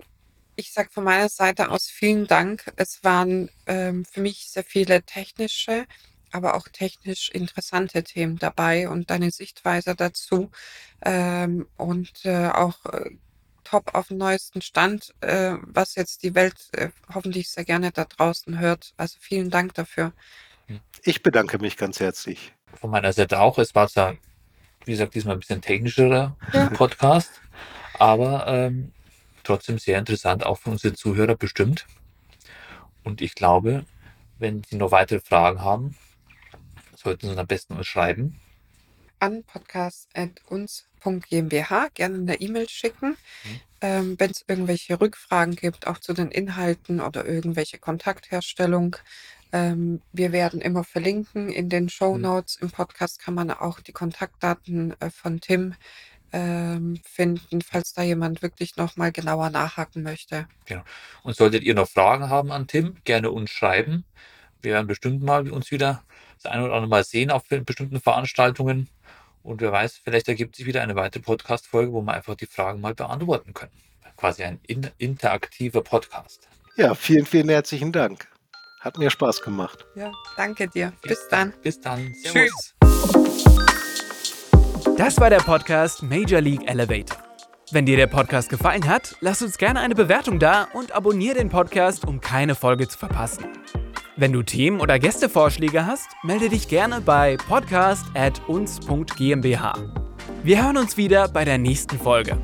ich sage von meiner Seite aus vielen Dank. Es waren ähm, für mich sehr viele technische, aber auch technisch interessante Themen dabei und deine Sichtweise dazu ähm, und äh, auch äh, top auf dem neuesten Stand, äh, was jetzt die Welt äh, hoffentlich sehr gerne da draußen hört. Also vielen Dank dafür. Ich bedanke mich ganz herzlich. Von meiner Seite auch. Es war zwar Wie gesagt, diesmal ein bisschen technischerer Ja. Podcast, aber ähm, trotzdem sehr interessant, auch für unsere Zuhörer bestimmt. Und ich glaube, wenn Sie noch weitere Fragen haben, sollten Sie uns am besten uns schreiben. An podcast.uns.gmbH gerne eine E-Mail schicken. Mhm. Ähm, Wenn es irgendwelche Rückfragen gibt, auch zu den Inhalten oder irgendwelche Kontaktherstellung. Ähm, wir werden immer verlinken in den Show Notes. Im Podcast kann man auch die Kontaktdaten äh, von Tim ähm, finden, falls da jemand wirklich nochmal genauer nachhaken möchte. Und solltet ihr noch Fragen haben an Tim, gerne uns schreiben. Wir werden bestimmt mal uns wieder das eine oder andere Mal sehen auf bestimmten Veranstaltungen. Und wer weiß, vielleicht ergibt sich wieder eine weitere Podcast-Folge, wo wir einfach die Fragen mal beantworten können. Quasi ein in interaktiver Podcast. Ja, vielen, vielen herzlichen Dank. Hat mir Spaß gemacht. Ja, danke dir. Bis dann. Bis dann. Tschüss. Das war der Podcast Major League Elevator. Wenn dir der Podcast gefallen hat, lass uns gerne eine Bewertung da und abonniere den Podcast, um keine Folge zu verpassen. Wenn du Themen oder Gästevorschläge hast, melde dich gerne bei podcast@uns.gmbH. Wir hören uns wieder bei der nächsten Folge.